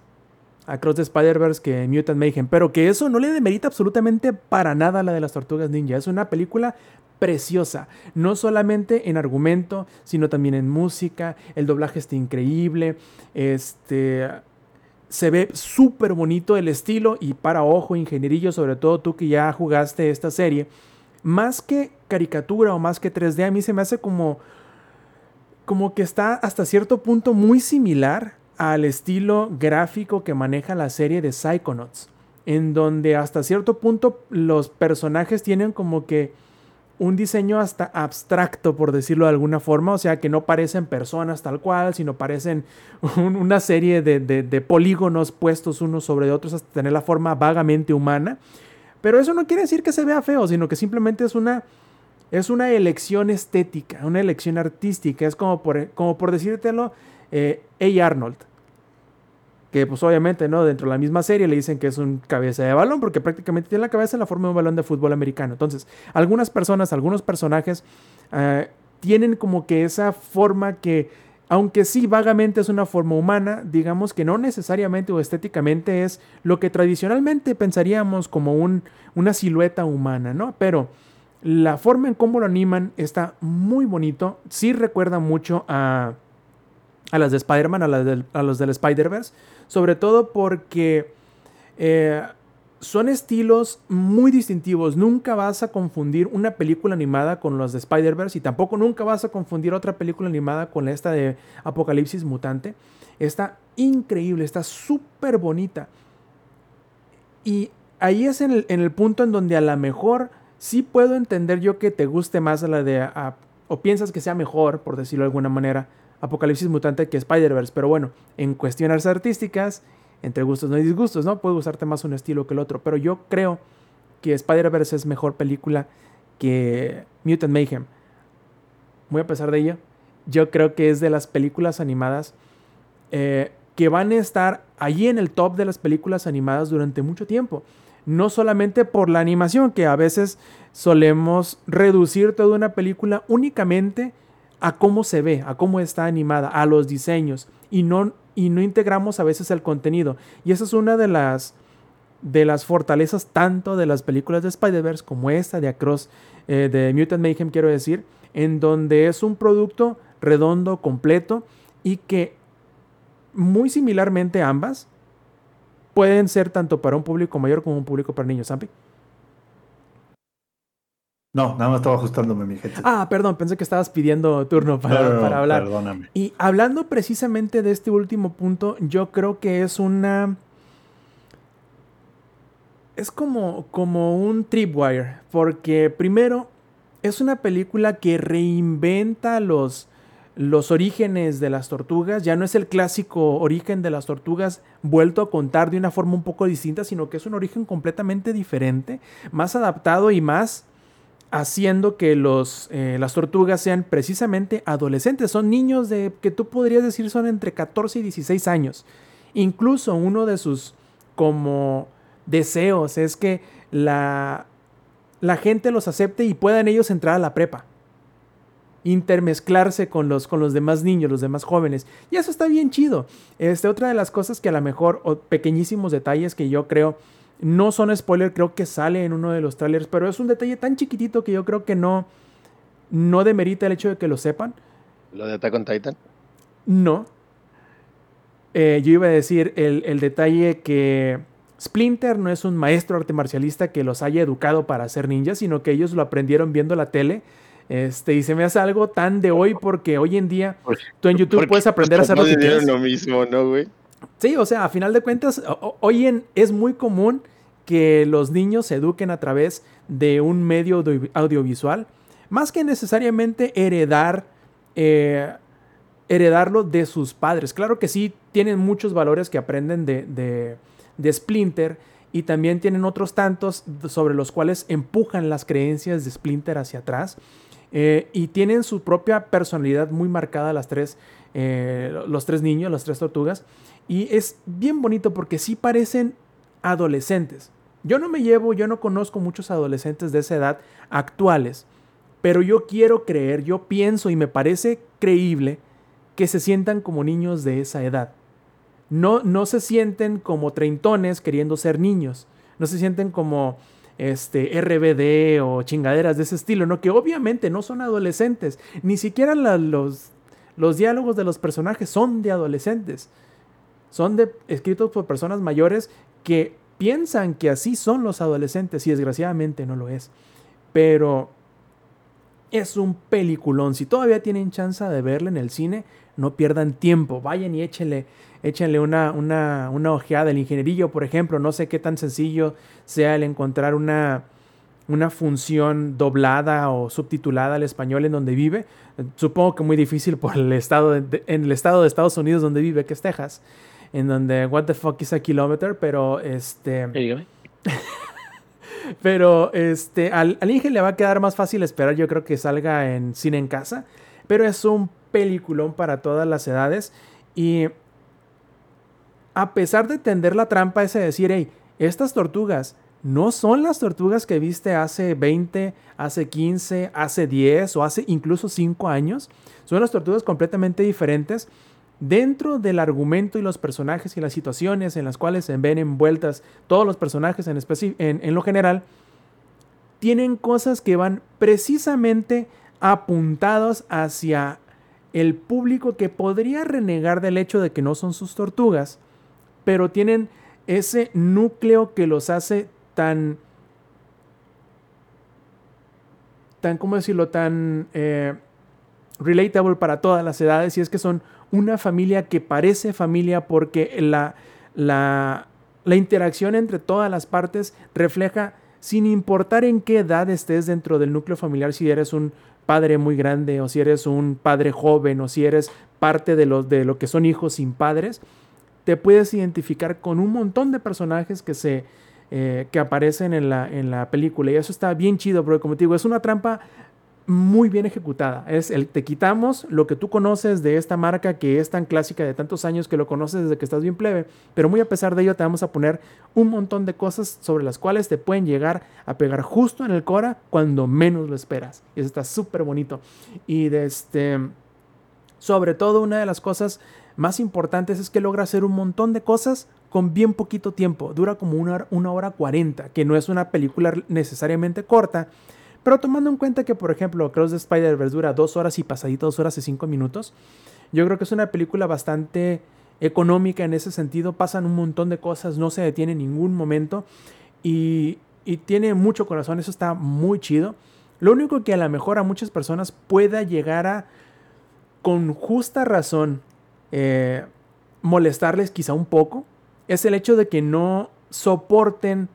Across the Spider-Verse que Mutant Mayhem, pero que eso no le demerita absolutamente para nada la de las Tortugas Ninja. Es una película preciosa, no solamente en argumento, sino también en música, el doblaje está increíble, este se ve súper bonito el estilo y para ojo, ingenierillo, sobre todo tú que ya jugaste esta serie, más que caricatura o más que 3D, a mí se me hace como como que está hasta cierto punto muy similar al estilo gráfico que maneja la serie de Psychonauts, en donde hasta cierto punto los personajes tienen como que un diseño hasta abstracto, por decirlo de alguna forma, o sea que no parecen personas tal cual, sino parecen una serie de, polígonos puestos unos sobre otros hasta tener la forma vagamente humana. Pero eso no quiere decir que se vea feo, sino que simplemente es una, es una elección estética, una elección artística. Es como por, como por decírtelo, eh, A. Arnold que pues obviamente, ¿no? Dentro de la misma serie le dicen que es un cabeza de balón porque prácticamente tiene la cabeza en la forma de un balón de fútbol americano. Entonces, algunas personas, algunos personajes eh, tienen como que esa forma que, aunque sí vagamente es una forma humana, digamos que no necesariamente o estéticamente es lo que tradicionalmente pensaríamos como un, una silueta humana, ¿no? Pero la forma en cómo lo animan está muy bonito, sí recuerda mucho a, a las de Spider-Man, a, a los del Spider-Verse sobre todo porque eh, son estilos muy distintivos. Nunca vas a confundir una película animada con los de Spider-Verse y tampoco nunca vas a confundir otra película animada con esta de Apocalipsis Mutante. Está increíble, está súper bonita. Y ahí es en el, punto en donde a lo mejor sí puedo entender yo que te guste más la de... o piensas que sea mejor, por decirlo de alguna manera, Apocalipsis Mutante que Spider-Verse. Pero bueno, en cuestiones artísticas, entre gustos no hay disgustos, ¿no? Puede gustarte más un estilo que el otro. Pero yo creo que Spider-Verse es mejor película que Mutant Mayhem. Muy a pesar de ello, yo creo que es de las películas animadas eh, que van a estar allí en el top de las películas animadas durante mucho tiempo. No solamente por la animación, que a veces solemos reducir toda una película únicamente a cómo se ve, a cómo está animada, a los diseños y no, y no integramos a veces el contenido. Y esa es una de las, de las fortalezas tanto de las películas de Spider-Verse como esta de Across, eh, de Mutant Mayhem, quiero decir, en donde es un producto redondo, completo y que muy similarmente ambas pueden ser tanto para un público mayor como un público para niños. ¿Sampi? No, nada más estaba ajustándome mi gente. Ah, perdón, pensé que estabas pidiendo turno para, para hablar. Perdóname. Y hablando precisamente de este último punto, yo creo que es una. Es como, como un tripwire. Porque primero, es una película que reinventa los, los orígenes de las tortugas. Ya no es el clásico origen de las tortugas vuelto a contar de una forma un poco distinta, sino que es un origen completamente diferente, más adaptado y más haciendo que los, eh, las tortugas sean precisamente adolescentes. Son niños de que tú podrías decir son entre 14 y 16 años. Incluso uno de sus como deseos es que la, la gente los acepte y puedan ellos entrar a la prepa. Intermezclarse con los, con los demás niños, los demás jóvenes. Y eso está bien chido. Este, otra de las cosas que a lo mejor, pequeñísimos detalles que yo creo no son spoiler, creo que sale en uno de los trailers, pero es un detalle tan chiquitito que yo creo que no, no demerita el hecho de que lo sepan. ¿Lo de Attack on Titan? No. Eh, yo iba a decir el, el, detalle que Splinter no es un maestro arte marcialista que los haya educado para ser ninjas, sino que ellos lo aprendieron viendo la tele. Este, y se me hace algo tan de hoy porque hoy en día pues, tú en YouTube puedes aprender a hacer lo que lo mismo, ¿no, güey? Sí, o sea, a final de cuentas, hoy en, es muy común que los niños se eduquen a través de un medio audiovisual, más que necesariamente heredar, eh, heredarlo de sus padres. Claro que sí, tienen muchos valores que aprenden de, de, Splinter y también tienen otros tantos sobre los cuales empujan las creencias de Splinter hacia atrás. Eh, y tienen su propia personalidad muy marcada las tres, eh, los tres niños, las tres tortugas. Y es bien bonito porque sí parecen adolescentes. Yo no me llevo, yo no conozco muchos adolescentes de esa edad actuales, pero yo quiero creer, yo pienso y me parece creíble que se sientan como niños de esa edad. No, no se sienten como treintones queriendo ser niños. No se sienten como este, RBD o chingaderas de ese estilo, ¿no? Que obviamente no son adolescentes. Ni siquiera los, los diálogos de los personajes son de adolescentes. Son escritos por personas mayores que piensan que así son los adolescentes y desgraciadamente no lo es. Pero es un peliculón. Si todavía tienen chance de verlo en el cine, no pierdan tiempo. Vayan y échenle, échenle una, una, una ojeada. El ingenierillo, por ejemplo, no sé qué tan sencillo sea el encontrar una, una función doblada o subtitulada al español en donde vive. Supongo que muy difícil por el estado en el estado de Estados Unidos donde vive, que es Texas, en donde what the fuck is a kilometer, pero este pero este al, al Inge le va a quedar más fácil esperar, yo creo que salga en cine en casa, pero es un peliculón para todas las edades y a pesar de tender la trampa ese decir, hey, estas tortugas no son las tortugas que viste hace 20, hace 15, hace 10 o hace incluso 5 años. Son las tortugas completamente diferentes dentro del argumento y los personajes y las situaciones en las cuales se ven envueltas todos los personajes en, lo general, tienen cosas que van precisamente apuntados hacia el público que podría renegar del hecho de que no son sus tortugas, pero tienen ese núcleo que los hace tan, tan, ¿cómo decirlo?, tan eh, relatable para todas las edades, y es que son una familia que parece familia porque la, la, la interacción entre todas las partes refleja, sin importar en qué edad estés dentro del núcleo familiar, si eres un padre muy grande o si eres un padre joven o si eres parte de lo, de lo que son hijos sin padres, te puedes identificar con un montón de personajes que se eh, que aparecen en la, en la película. Y eso está bien chido porque como te digo es una trampa muy bien ejecutada. Es el te quitamos lo que tú conoces de esta marca que es tan clásica de tantos años que lo conoces desde que estás bien plebe, pero muy a pesar de ello te vamos a poner un montón de cosas sobre las cuales te pueden llegar a pegar justo en el cora cuando menos lo esperas. Y eso está súper bonito. Y este, sobre todo una de las cosas más importantes es que logra hacer un montón de cosas con bien poquito tiempo. Dura como una, una hora cuarenta, que no es una película necesariamente corta pero tomando en cuenta que, por ejemplo, Cross the Spider-Verse dura dos horas y pasadito dos horas y cinco minutos, yo creo que es una película bastante económica en ese sentido. Pasan un montón de cosas, no se detiene en ningún momento y, tiene mucho corazón, eso está muy chido. Lo único que a lo mejor a muchas personas pueda llegar a, con justa razón, eh, molestarles quizá un poco, es el hecho de que no soporten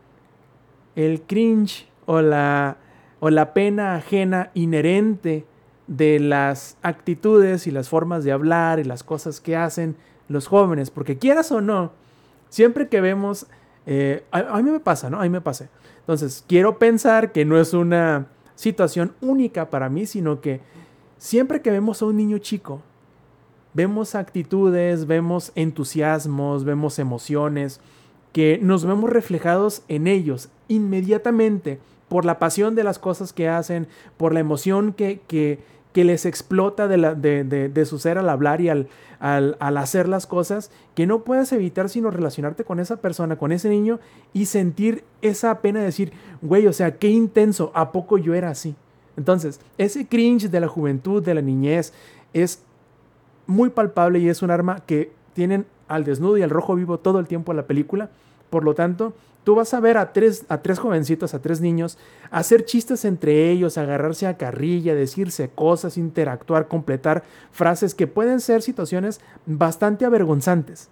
el cringe o la o la pena ajena inherente de las actitudes y las formas de hablar y las cosas que hacen los jóvenes, porque quieras o no, siempre que vemos, eh, a, mí me pasa, ¿no? A mí me pasa. Entonces, quiero pensar que no es una situación única para mí, sino que siempre que vemos a un niño chico, vemos actitudes, vemos entusiasmos, vemos emociones, que nos vemos reflejados en ellos inmediatamente por la pasión de las cosas que hacen, por la emoción que, que, que les explota de, la, de, de, su ser al hablar y al, al, al, hacer las cosas, que no puedes evitar sino relacionarte con esa persona, con ese niño y sentir esa pena de decir, güey, o sea, qué intenso, ¿a poco yo era así? Entonces, ese cringe de la juventud, de la niñez, es muy palpable y es un arma que tienen al desnudo y al rojo vivo todo el tiempo en la película. Por lo tanto, Tú vas a ver a tres, a tres jovencitos, a tres niños, hacer chistes entre ellos, agarrarse a carrilla, decirse cosas, interactuar, completar frases que pueden ser situaciones bastante avergonzantes.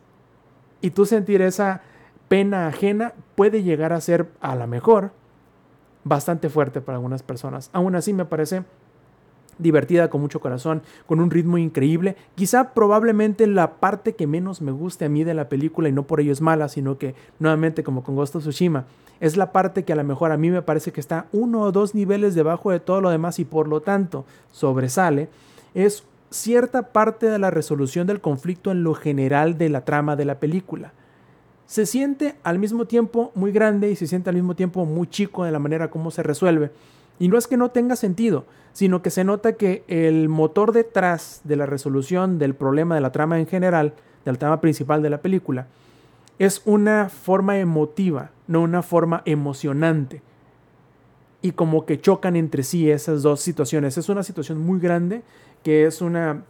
Y tú sentir esa pena ajena puede llegar a ser, a lo mejor, bastante fuerte para algunas personas. Aún así me parece divertida, con mucho corazón, con un ritmo increíble. Quizá probablemente la parte que menos me guste a mí de la película, y no por ello es mala, sino que nuevamente como con Ghost of Tsushima, es la parte que a lo mejor a mí me parece que está uno o dos niveles debajo de todo lo demás y por lo tanto sobresale, es cierta parte de la resolución del conflicto en lo general de la trama de la película. Se siente al mismo tiempo muy grande y se siente al mismo tiempo muy chico de la manera como se resuelve. Y no es que no tenga sentido, sino que se nota que el motor detrás de la resolución del problema de la trama en general, del tema principal de la película, es una forma emotiva, no una forma emocionante. Y como que chocan entre sí esas dos situaciones. Es una situación muy grande, que es una...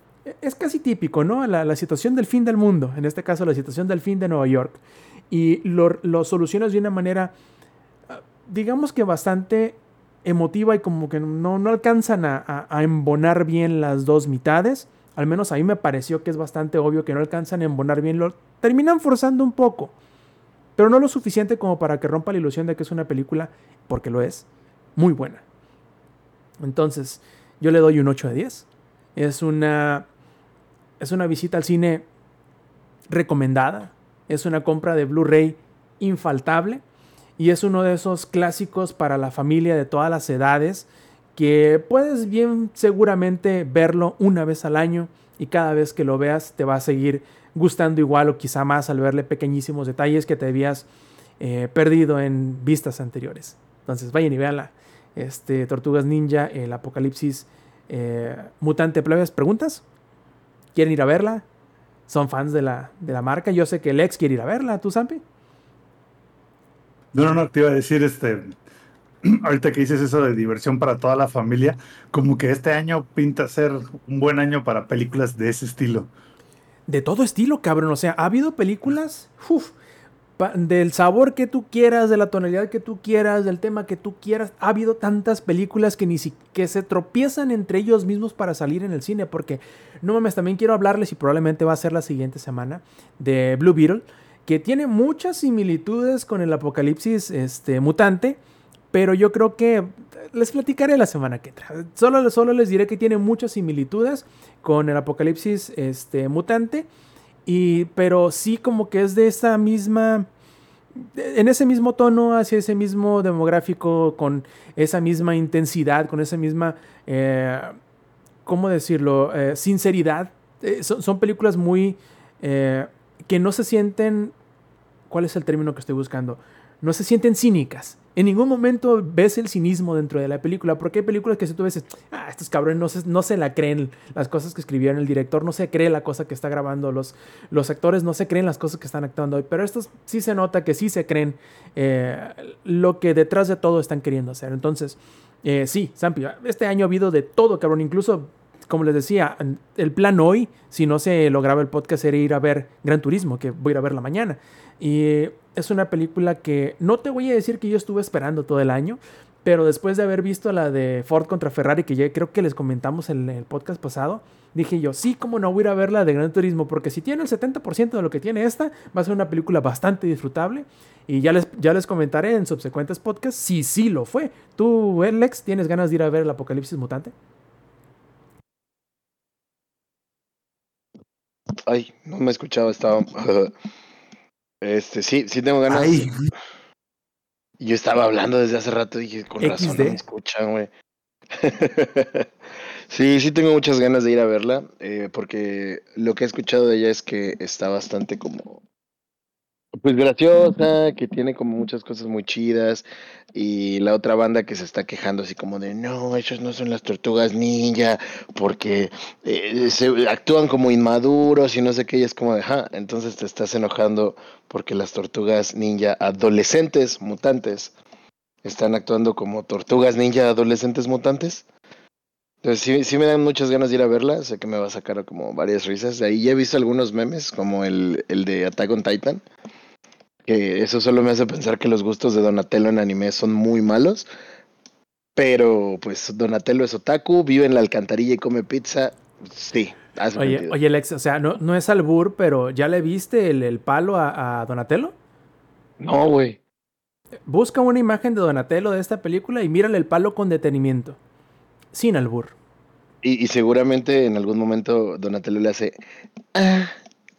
Es casi típico, ¿no? La, situación del fin del mundo, en este caso la situación del fin de Nueva York. Y lo, lo solucionas de una manera, digamos que bastante emotiva y como que no, no alcanzan a, embonar bien las dos mitades. Al menos a mí me pareció que es bastante obvio que no alcanzan a embonar bien. Lo terminan forzando un poco. Pero no lo suficiente como para que rompa la ilusión de que es una película, porque lo es, muy buena. Entonces, yo le doy un 8 de 10. Es una, es una visita al cine recomendada. Es una compra de Blu-ray infaltable. Y es uno de esos clásicos para la familia de todas las edades que puedes bien seguramente verlo una vez al año y cada vez que lo veas te va a seguir gustando igual o quizá más al verle pequeñísimos detalles que te habías eh, perdido en vistas anteriores. Entonces vayan y veanla. Este, Tortugas Ninja, el Apocalipsis eh, Mutante Plebes, ¿preguntas? ¿Quieren ir a verla? ¿Son fans de la, de la marca? Yo sé que el ex quiere ir a verla, ¿tú, Sampi? No, no, te iba a decir, este, ahorita que dices eso de diversión para toda la familia, como que este año pinta ser un buen año para películas de ese estilo. De todo estilo, cabrón. O sea, ha habido películas del sabor que tú quieras, de la tonalidad que tú quieras, del tema que tú quieras. Ha habido tantas películas que ni si, que se tropiezan entre ellos mismos para salir en el cine. Porque, no mames, también quiero hablarles y probablemente va a ser la siguiente semana de Blue Beetle que tiene muchas similitudes con el apocalipsis este, mutante, pero yo creo que les platicaré la semana que entra. Solo, solo les diré que tiene muchas similitudes con el apocalipsis este, mutante, y, pero sí como que es de esa misma en ese mismo tono, hacia ese mismo demográfico, con esa misma intensidad, con esa misma, eh, ¿cómo decirlo?, eh, sinceridad. Eh, son, películas muy que no se sienten, ¿cuál es el término que estoy buscando? No se sienten cínicas. En ningún momento ves el cinismo dentro de la película, porque hay películas que si tú ves, ah, estos cabrones no se, no se la creen las cosas que escribieron el director, no se cree la cosa que está grabando, los, los actores no se creen las cosas que están actuando hoy, pero estos sí se nota que sí se creen eh, lo que detrás de todo están queriendo hacer. Entonces, eh, sí, Sampi, este año ha habido de todo, cabrón, incluso como les decía, el plan hoy, si no se lograba el podcast, era ir a ver Gran Turismo, que voy a ir a ver la mañana. Y es una película que no te voy a decir que yo estuve esperando todo el año, pero después de haber visto la de Ford contra Ferrari, que ya creo que les comentamos en el podcast pasado, dije yo, sí, como no voy a ir a ver la de Gran Turismo, porque si tiene el 70% de lo que tiene esta, va a ser una película bastante disfrutable. Y ya les, ya les comentaré en subsecuentes podcasts si sí lo fue. ¿Tú, Alex, tienes ganas de ir a ver el Apocalipsis Mutante? Ay, no me escuchaba, estaba. Este, sí, sí tengo ganas. Yo estaba hablando desde hace rato, dije, con razón no me escuchan, güey. sí, sí tengo muchas ganas de ir a verla, eh, porque lo que he escuchado de ella es que está bastante como pues graciosa, que tiene como muchas cosas muy chidas. Y la otra banda que se está quejando así como de, no, ellos no son las tortugas ninja, porque eh, se actúan como inmaduros y no sé qué, y es como de, ja, entonces te estás enojando porque las tortugas ninja adolescentes mutantes están actuando como tortugas ninja adolescentes mutantes. Entonces sí, sí me dan muchas ganas de ir a verla, sé que me va a sacar como varias risas. De ahí ya he visto algunos memes, como el, el de Attack on Titan que eso solo me hace pensar que los gustos de Donatello en anime son muy malos. Pero pues Donatello es otaku, vive en la alcantarilla y come pizza. Sí, hace oye, oye, Lex, o sea, no, no es albur, pero ¿ya le viste el, palo a, a, Donatello? No, güey. Busca una imagen de Donatello de esta película y mírale el palo con detenimiento. Sin albur. Y, y seguramente en algún momento Donatello le hace "Ah",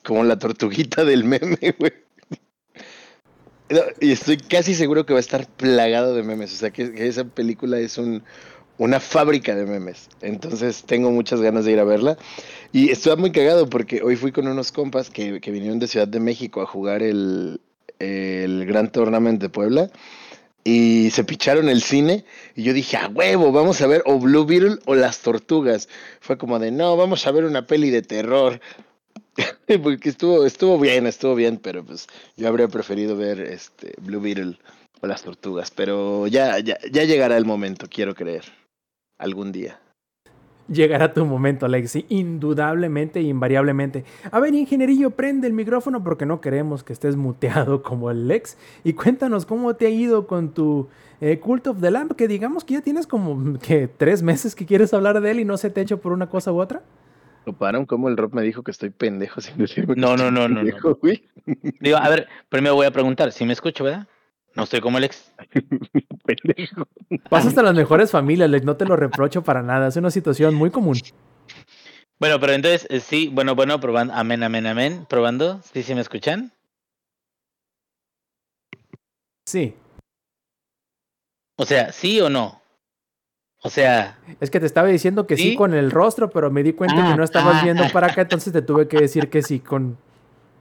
como la tortuguita del meme, güey. Y estoy casi seguro que va a estar plagado de memes. O sea, que, esa película es un, una fábrica de memes. Entonces tengo muchas ganas de ir a verla. Y estoy muy cagado porque hoy fui con unos compas que, que vinieron de Ciudad de México a jugar el, el Gran Tournament de Puebla. Y se picharon el cine. Y yo dije, a huevo, vamos a ver o Blue Beetle o Las Tortugas. Fue como de, no, vamos a ver una peli de terror. Porque estuvo, estuvo bien, estuvo bien, pero pues yo habría preferido ver este Blue Beetle o las tortugas. Pero ya, ya, ya llegará el momento, quiero creer. Algún día. Llegará tu momento, Alexi, indudablemente e invariablemente. A ver, ingenierillo, prende el micrófono porque no queremos que estés muteado como el Lex. Y cuéntanos cómo te ha ido con tu eh, Cult of the Lamp, que digamos que ya tienes como tres meses que quieres hablar de él y no se te ha por una cosa u otra. ¿Notaron cómo el Rob me dijo que estoy pendejo sin decirme que No, estoy no, no, no, no. pendejo, güey? Digo, a ver, primero voy a preguntar, si me escucho, ¿verdad? No estoy como el ex. pendejo. Pasas hasta las mejores familias, Lex, no te lo reprocho para nada. Es una situación muy común. Bueno, pero entonces, eh, sí, bueno, bueno, probando, amén, amén, amén, probando, ¿sí, sí me escuchan? Sí. O sea, ¿sí o no? O sea, Es que te estaba diciendo que sí, ¿Sí? con el rostro, pero me di cuenta Ah, que no estabas ah, viendo ah. para acá, entonces te tuve que decir que sí con...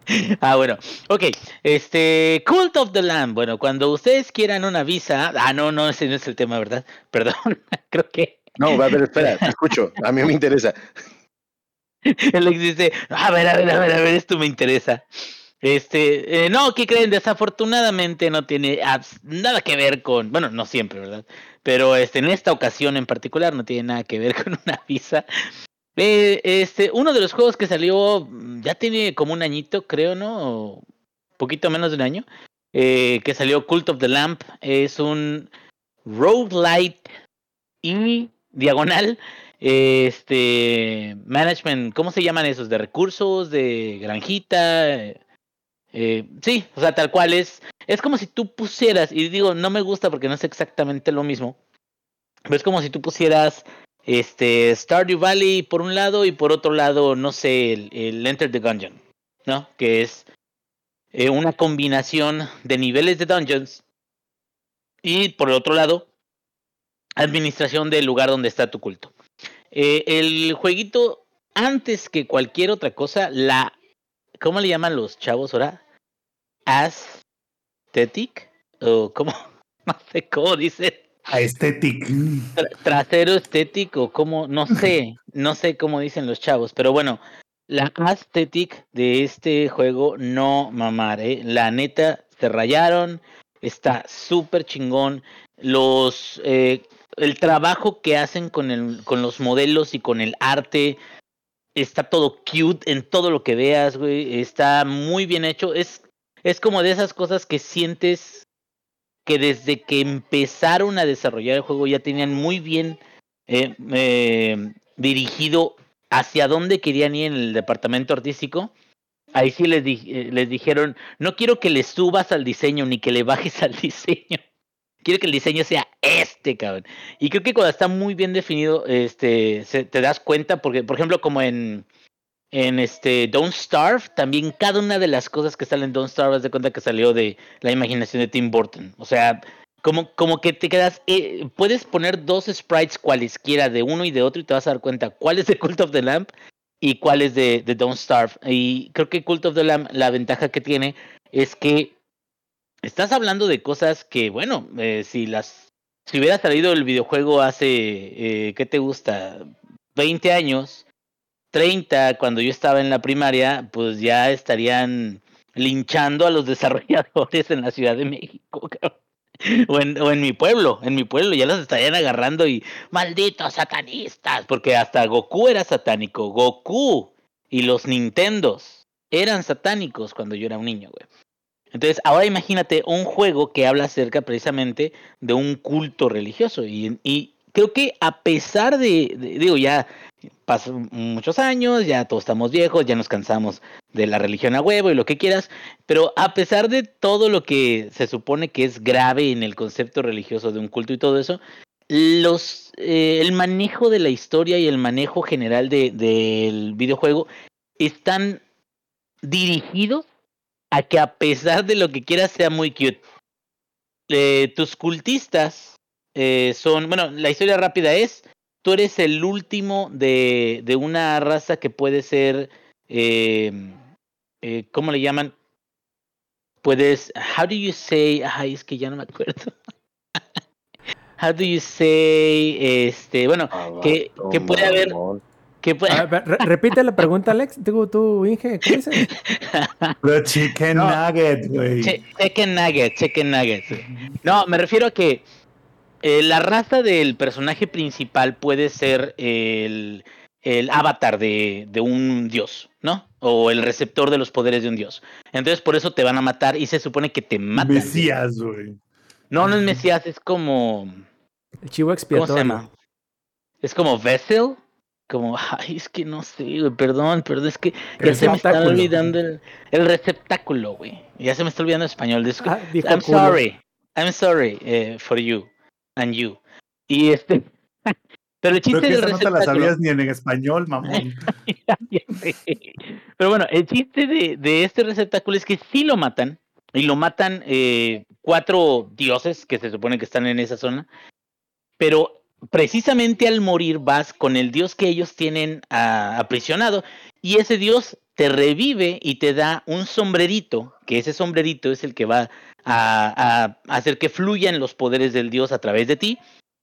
ah, bueno, ok, este, Cult of the Lamb, bueno, cuando ustedes quieran una visa, ah, no, no, ese no es el tema, ¿verdad? Perdón, creo que No, a ver, espera, te escucho. A mí me interesa. ex dice, a ver, a ver, a ver, a ver, esto me interesa. Este, eh, no, ¿qué creen? Desafortunadamente no tiene nada que ver con, bueno, no siempre, ¿verdad? Pero este, en esta ocasión en particular no tiene nada que ver con una visa. Eh, este, uno de los juegos que salió mm, ya tiene como un añito, creo, ¿no? O poquito menos de un año. eh, que salió Cult of the Lamp. Es un roguelite y diagonal. Este management, ¿cómo se llaman esos? De recursos, de granjita. Eh, sí, o sea, tal cual es. Es como si tú pusieras, y digo, no me gusta porque no es exactamente lo mismo. Pero es como si tú pusieras este Stardew Valley por un lado y por otro lado, no sé, el, Enter the Gungeon, ¿no? Que es eh, una combinación de niveles de dungeons y por el otro lado, administración del lugar donde está tu culto. Eh, el jueguito, antes que cualquier otra cosa, la. ¿Cómo le llaman los chavos ahora? Aesthetic? ¿O cómo? No sé cómo dice. Aesthetic. Tra- trasero estético, como, no sé, no sé cómo dicen los chavos, pero bueno, la aesthetic de este juego no mamar, ¿eh? la neta se rayaron, está súper chingón, los, eh, el trabajo que hacen con, el, con los modelos y con el arte, está todo cute en todo lo que veas, güey, está muy bien hecho, es, es como de esas cosas que sientes que desde que empezaron a desarrollar el juego ya tenían muy bien eh, eh, dirigido hacia dónde querían ir en el departamento artístico. Ahí sí les, eh, les dijeron, no quiero que le subas al diseño ni que le bajes al diseño. Quiero que el diseño sea este, cabrón. Y creo que cuando está muy bien definido, este, se- te das cuenta, porque, por ejemplo, como en, en este Don't Starve, también cada una de las cosas que salen en Don't Starve, haz de cuenta que salió de la imaginación de Tim Burton. O sea, como, como que te quedas, eh, puedes poner dos sprites cualesquiera de uno y de otro y te vas a dar cuenta cuál es de Cult of the Lamp y cuál es de, Don't Starve. Y creo que Cult of the Lamp, la ventaja que tiene es que estás hablando de cosas que, bueno, eh, si las si hubiera salido el videojuego hace, eh, ¿qué te gusta? 20 años, 30 cuando yo estaba en la primaria, pues ya estarían linchando a los desarrolladores en la Ciudad de México. O en, o en mi pueblo, en mi pueblo ya los estarían agarrando y malditos satanistas, porque hasta Goku era satánico, Goku y los Nintendos eran satánicos cuando yo era un niño, güey. Entonces, ahora imagínate un juego que habla acerca precisamente de un culto religioso. Y, y creo que a pesar de- digo, ya pasan muchos años, ya todos estamos viejos, ya nos cansamos de la religión a huevo y lo que quieras, pero a pesar de todo lo que se supone que es grave en el concepto religioso de un culto y todo eso, los eh, el manejo de la historia y el manejo general de, del videojuego están dirigidos a que a pesar de lo que quieras sea muy cute. Eh, tus cultistas eh, son, bueno, la historia rápida es, tú eres el último de, de una raza que puede ser, eh, eh, ¿cómo le llaman? Puedes, how do you say, ay, es que ya no me acuerdo. how do you say, este, bueno, que, que puede haber, que puede, A ver, re- repite la pregunta, Alex. Digo, tú, Inge, ¿qué dices? The chicken No. nugget, güey. Che- chicken nuggets, chicken nuggets. No, me refiero a que eh, la raza del personaje principal puede ser el, el avatar de, de un dios, ¿no? O el receptor de los poderes de un dios. Entonces por eso te van a matar y se supone que te matan. Mesías, güey. No, no es Mesías, es como... El chivo ¿Cómo expiatorio. se llama? Es como Vessel. Como, ay, es que no sé, güey, perdón, perdón, es que ya se me está olvidando el, el receptáculo, güey. Ya se me está olvidando el español. Ah, I'm culo. sorry. I'm sorry eh, for you and you. Y este. Pero el Creo chiste que del esa no te la receptáculo. sabías ni en español, mamón. Pero bueno, el chiste de, de este receptáculo es que sí lo matan. Y lo matan eh, cuatro dioses que se supone que están en esa zona. Pero precisamente al morir vas con el dios que ellos tienen ah, aprisionado. Y ese dios te revive y te da un sombrerito. Que ese sombrerito es el que va a, hacer que fluyan los poderes del dios a través de ti.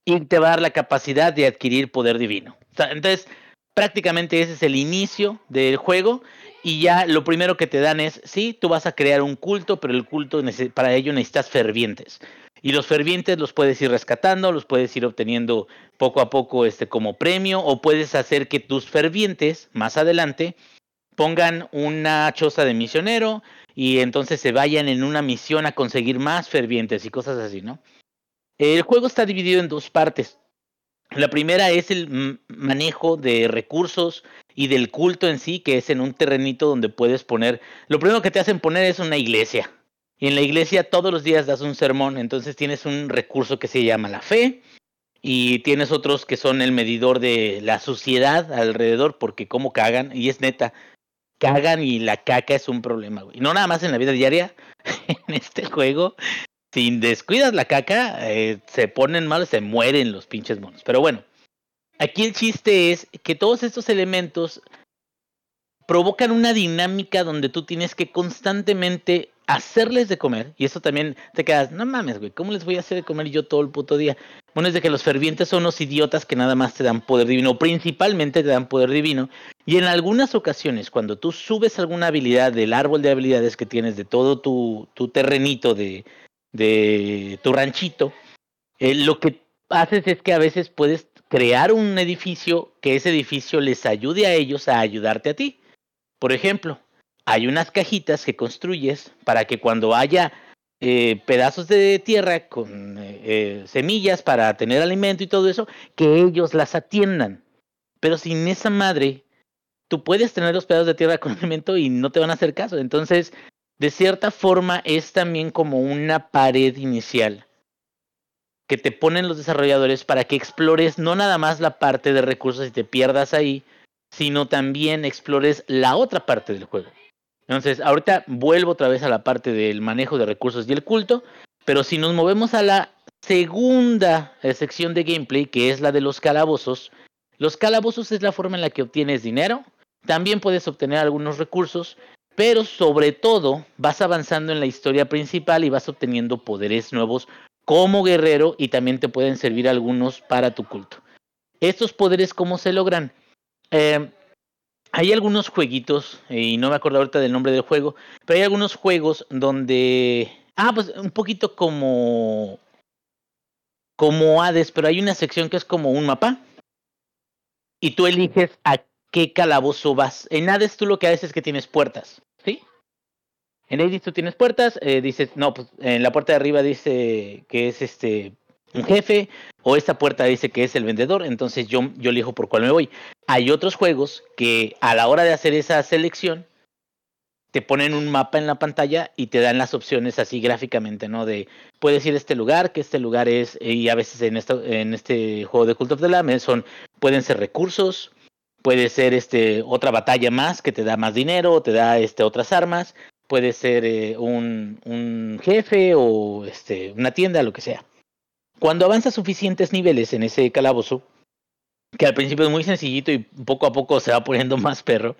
Y te va a dar la capacidad de adquirir poder divino. Entonces, prácticamente ese es el inicio del juego y ya lo primero que te dan es, sí, tú vas a crear un culto, pero el culto para ello necesitas fervientes. Y los fervientes los puedes ir rescatando, los puedes ir obteniendo poco a poco este como premio o puedes hacer que tus fervientes más adelante pongan una choza de misionero y entonces se vayan en una misión a conseguir más fervientes y cosas así, ¿no? El juego está dividido en dos partes. La primera es el manejo de recursos y del culto en sí, que es en un terrenito donde puedes poner, lo primero que te hacen poner es una iglesia. Y en la iglesia todos los días das un sermón, entonces tienes un recurso que se llama la fe y tienes otros que son el medidor de la suciedad alrededor, porque como cagan, y es neta, cagan y la caca es un problema, güey. Y no nada más en la vida diaria, en este juego, si descuidas la caca, eh, se ponen mal, se mueren los pinches monos. Pero bueno, aquí el chiste es que todos estos elementos provocan una dinámica donde tú tienes que constantemente hacerles de comer. Y eso también te quedas, no mames, güey, ¿cómo les voy a hacer de comer yo todo el puto día? Bueno, es de que los fervientes son unos idiotas que nada más te dan poder divino, principalmente te dan poder divino. Y en algunas ocasiones, cuando tú subes alguna habilidad del árbol de habilidades que tienes de todo tu, tu terrenito de, de tu ranchito, eh, lo que haces es que a veces puedes crear un edificio que ese edificio les ayude a ellos a ayudarte a ti. Por ejemplo, hay unas cajitas que construyes para que cuando haya eh, pedazos de tierra con eh, semillas para tener alimento y todo eso, que ellos las atiendan. Pero sin esa madre, tú puedes tener los pedazos de tierra con alimento y no te van a hacer caso. Entonces, de cierta forma, es también como una pared inicial que te ponen los desarrolladores para que explores no nada más la parte de recursos y te pierdas ahí, sino también explores la otra parte del juego. Entonces, ahorita vuelvo otra vez a la parte del manejo de recursos y el culto, pero si nos movemos a la segunda eh, sección de gameplay, que es la de los calabozos, los calabozos es la forma en la que obtienes dinero, también puedes obtener algunos recursos, pero sobre todo vas avanzando en la historia principal y vas obteniendo poderes nuevos como guerrero y también te pueden servir algunos para tu culto. Estos poderes, ¿cómo se logran? Eh, hay algunos jueguitos, eh, y no me acuerdo ahorita del nombre del juego, pero hay algunos juegos donde... Ah, pues un poquito como... Como Hades, pero hay una sección que es como un mapa. Y tú eliges a qué calabozo vas. En Hades tú lo que haces es que tienes puertas, ¿sí? En Hades tú tienes puertas, eh, dices, no, pues en la puerta de arriba dice que es este un jefe, o esta puerta dice que es el vendedor, entonces yo, yo elijo por cuál me voy. Hay otros juegos que a la hora de hacer esa selección, te ponen un mapa en la pantalla y te dan las opciones así gráficamente, ¿no? De puedes ir a este lugar, que este lugar es, y a veces en, esto, en este juego de Cult of the Lamb son, pueden ser recursos, puede ser este otra batalla más que te da más dinero, te da este otras armas, puede ser eh, un, un, jefe o este, una tienda, lo que sea. Cuando avanzas suficientes niveles en ese calabozo, que al principio es muy sencillito y poco a poco se va poniendo más perro,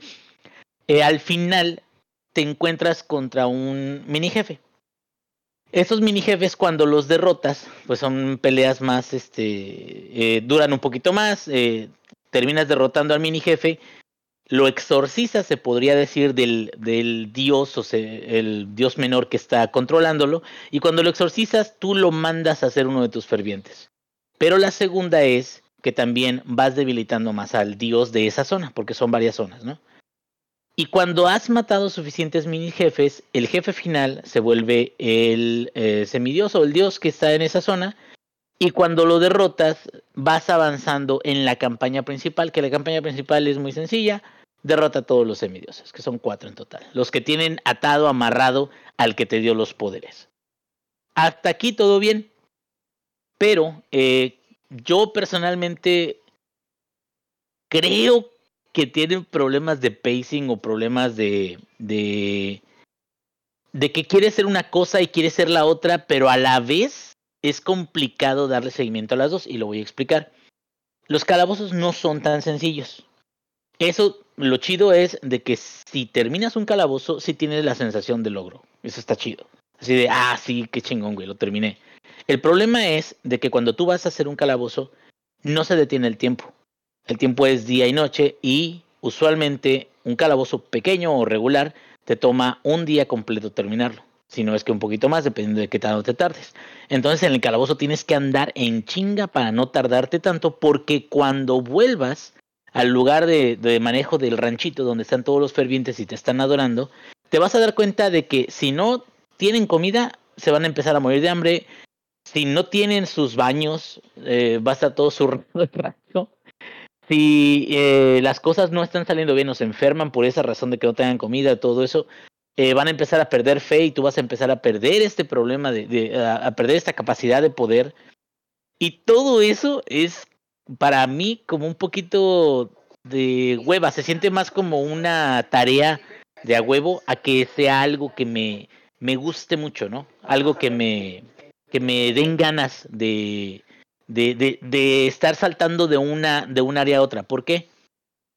eh, al final te encuentras contra un mini jefe. Esos mini jefes cuando los derrotas, pues son peleas más, este, eh, duran un poquito más, terminas derrotando al mini jefe, lo exorcizas, se podría decir, del, del dios, o el dios menor que está controlándolo, y cuando lo exorcizas, tú lo mandas a ser uno de tus fervientes. Pero la segunda es que también vas debilitando más al dios de esa zona, porque son varias zonas, ¿no? Y cuando has matado suficientes mini jefes, el jefe final se vuelve el eh, o el dios que está en esa zona. Y cuando lo derrotas, vas avanzando en la campaña principal, que la campaña principal es muy sencilla. Derrota a todos los semidioses, que son cuatro en total. Los que tienen atado, amarrado al que te dio los poderes. Hasta aquí todo bien. Pero eh, yo personalmente creo que tienen problemas de pacing o problemas de, de, de que quiere ser una cosa y quiere ser la otra, pero a la vez es complicado darle seguimiento a las dos y lo voy a explicar. Los calabozos no son tan sencillos. Eso, lo chido es de que si terminas un calabozo, sí tienes la sensación de logro. Eso está chido. Así de, ah, sí, qué chingón, güey, lo terminé. El problema es de que cuando tú vas a hacer un calabozo, no se detiene el tiempo. El tiempo es día y noche y usualmente un calabozo pequeño o regular te toma un día completo terminarlo. Si no es que un poquito más, dependiendo de qué tanto te tardes. Entonces en el calabozo tienes que andar en chinga para no tardarte tanto porque cuando vuelvas al lugar de, manejo del ranchito donde están todos los fervientes y te están adorando, te vas a dar cuenta de que si no tienen comida, se van a empezar a morir de hambre. Si no tienen sus baños, eh, va a estar todo el rancho si eh, las cosas no están saliendo bien o se enferman por esa razón de que no tengan comida, todo eso, eh, van a empezar a perder fe y tú vas a empezar a perder este problema, de, de a, perder esta capacidad de poder. Y todo eso es para mí como un poquito de hueva, se siente más como una tarea de a huevo a que sea algo que me, me guste mucho, ¿no? Algo que me, que me den ganas de, de, de, de, estar saltando de una de un área a otra. ¿Por qué?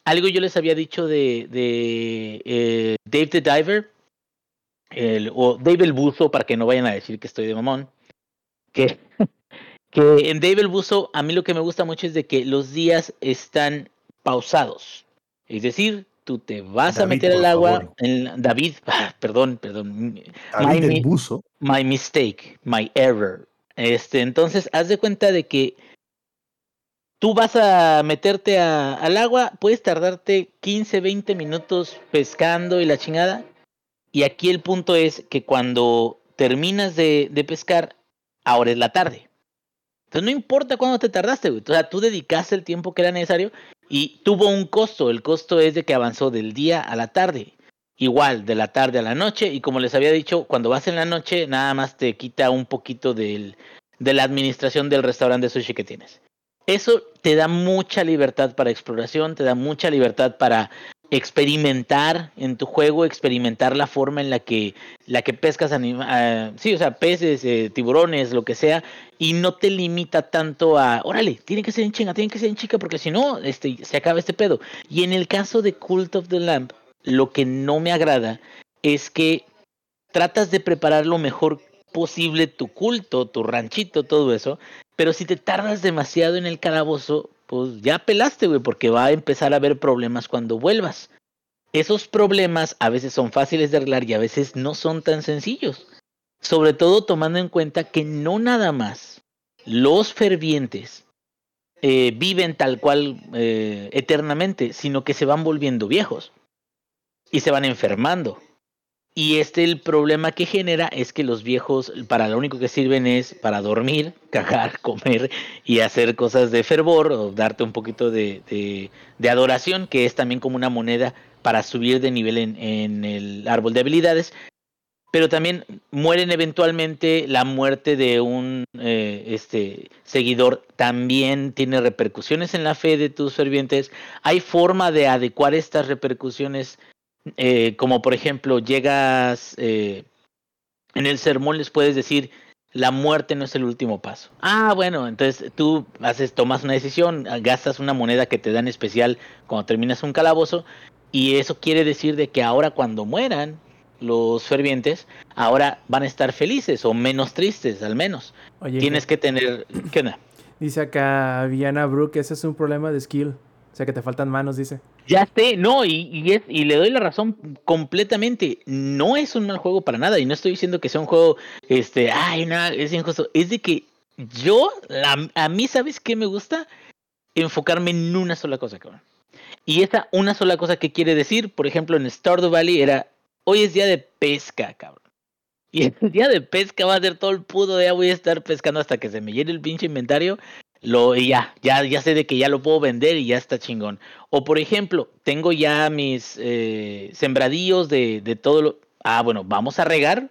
Algo yo les había dicho de, de eh, Dave the Diver, el, o Dave el Buzo, para que no vayan a decir que estoy de mamón, que, que en Dave el Buzo a mí lo que me gusta mucho es de que los días están pausados. Es decir, tú te vas David, a meter al agua, en, David, ah, perdón, perdón. David my, el Buzo. My mistake, my error. Este, entonces, haz de cuenta de que tú vas a meterte a, al agua, puedes tardarte 15, 20 minutos pescando y la chingada. Y aquí el punto es que cuando terminas de, pescar, ahora es la tarde. Entonces no importa cuándo te tardaste, güey. O sea, tú dedicaste el tiempo que era necesario y tuvo un costo. El costo es de que avanzó del día a la tarde igual de la tarde a la noche y como les había dicho, cuando vas en la noche nada más te quita un poquito del, de la administración del restaurante de sushi que tienes. Eso te da mucha libertad para exploración, te da mucha libertad para experimentar en tu juego, experimentar la forma en la que la que pescas uh, sí, o sea, peces, eh, tiburones, lo que sea, y no te limita tanto a, órale, tiene que ser en chinga, tiene que ser en chica, porque si no, este, se acaba este pedo. Y en el caso de Cult of the Lamp, lo que no me agrada es que tratas de preparar lo mejor posible tu culto, tu ranchito, todo eso, pero si te tardas demasiado en el calabozo, pues ya pelaste, güey, porque va a empezar a haber problemas cuando vuelvas. Esos problemas a veces son fáciles de arreglar y a veces no son tan sencillos. Sobre todo tomando en cuenta que no nada más los fervientes eh, viven tal cual eh, eternamente, sino que se van volviendo viejos y se van enfermando. Y este el problema que genera es que los viejos para lo único que sirven es para dormir, cagar, comer y hacer cosas de fervor o darte un poquito de, de, adoración, que es también como una moneda para subir de nivel en, en el árbol de habilidades, pero también mueren eventualmente. La muerte de un eh, este, seguidor también tiene repercusiones en la fe de tus fervientes. Hay forma de adecuar estas repercusiones, eh, como por ejemplo, llegas eh, en el sermón, les puedes decir. La muerte no es el último paso. Ah, bueno, entonces tú haces, tomas una decisión, gastas una moneda que te dan especial cuando terminas un calabozo, y eso quiere decir de que ahora cuando mueran, los fervientes, ahora van a estar felices o menos tristes, al menos. Oye, Tienes que tener. ¿Qué onda? Dice acá Viana Brook, ese es un problema de skill. O sea que te faltan manos, dice. Ya sé, no, y, es, y le doy la razón completamente. No es un mal juego para nada. Y no estoy diciendo que sea un juego, este, ay, no, es injusto. Es de que yo, la, a mí, ¿sabes qué me gusta? Enfocarme en una sola cosa, cabrón. Y esa una sola cosa que quiere decir, por ejemplo, en Stardew Valley era hoy es día de pesca, cabrón. Y el día de pesca va a ser todo el pudo día, voy a estar pescando hasta que se me llene el pinche inventario. Lo, ya, ya, ya sé de que ya lo puedo vender y ya está chingón. O por ejemplo, tengo ya mis eh, sembradíos de, de todo lo. Ah, bueno, vamos a regar.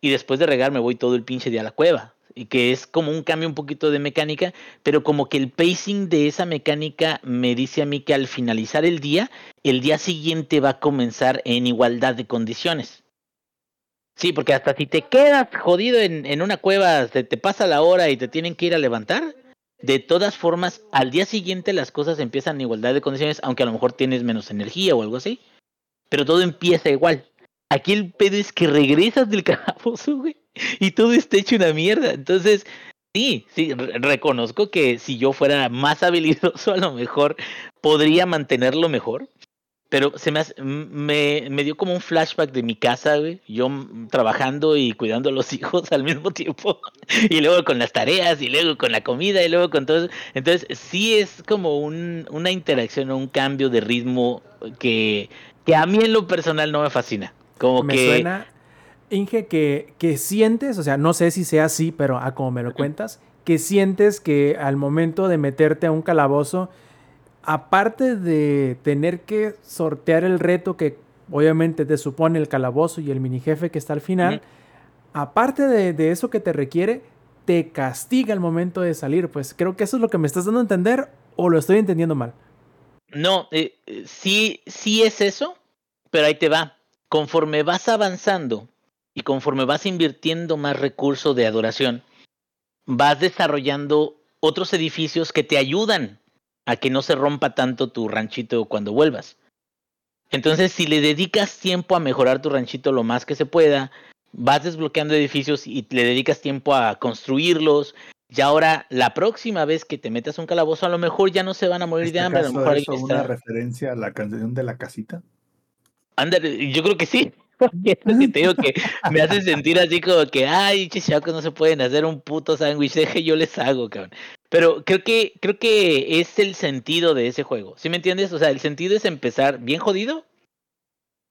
Y después de regar me voy todo el pinche día a la cueva. Y que es como un cambio un poquito de mecánica, pero como que el pacing de esa mecánica me dice a mí que al finalizar el día, el día siguiente va a comenzar en igualdad de condiciones. Sí, porque hasta si te quedas jodido en, en una cueva, se te pasa la hora y te tienen que ir a levantar, de todas formas, al día siguiente las cosas empiezan en igualdad de condiciones, aunque a lo mejor tienes menos energía o algo así. Pero todo empieza igual. Aquí el pedo es que regresas del calabozo, güey, y todo está hecho una mierda. Entonces, sí, sí, re reconozco que si yo fuera más habilidoso, a lo mejor podría mantenerlo mejor. Pero se me, hace, me, me, dio como un flashback de mi casa, güey. Yo trabajando y cuidando a los hijos al mismo tiempo. Y luego con las tareas, y luego con la comida, y luego con todo eso. Entonces, sí es como un, una interacción o un cambio de ritmo que, que a mí en lo personal no me fascina. Como me que. suena, Inge, que, que sientes, o sea, no sé si sea así, pero a como me lo cuentas, que sientes que al momento de meterte a un calabozo aparte de tener que sortear el reto que obviamente te supone el calabozo y el mini jefe que está al final, aparte de, de, eso que te requiere, te castiga al momento de salir. Pues creo que eso es lo que me estás dando a entender o lo estoy entendiendo mal. No, eh, sí, sí es eso, pero ahí te va. Conforme vas avanzando y conforme vas invirtiendo más recursos de adoración, vas desarrollando otros edificios que te ayudan a que no se rompa tanto tu ranchito cuando vuelvas. Entonces, si le dedicas tiempo a mejorar tu ranchito lo más que se pueda, vas desbloqueando edificios y le dedicas tiempo a construirlos. Y ahora, la próxima vez que te metas un calabozo, a lo mejor ya no se van a morir ¿Este de hambre. A lo mejor eso una referencia a la canción de la casita? Ándale, yo creo que sí. Porque es lo que te digo que me hace sentir así como que, ay, chichacos, no se pueden hacer un puto sándwich, deje yo les hago, cabrón. Pero creo que, creo que es el sentido de ese juego. ¿Sí me entiendes? O sea, el sentido es empezar bien jodido.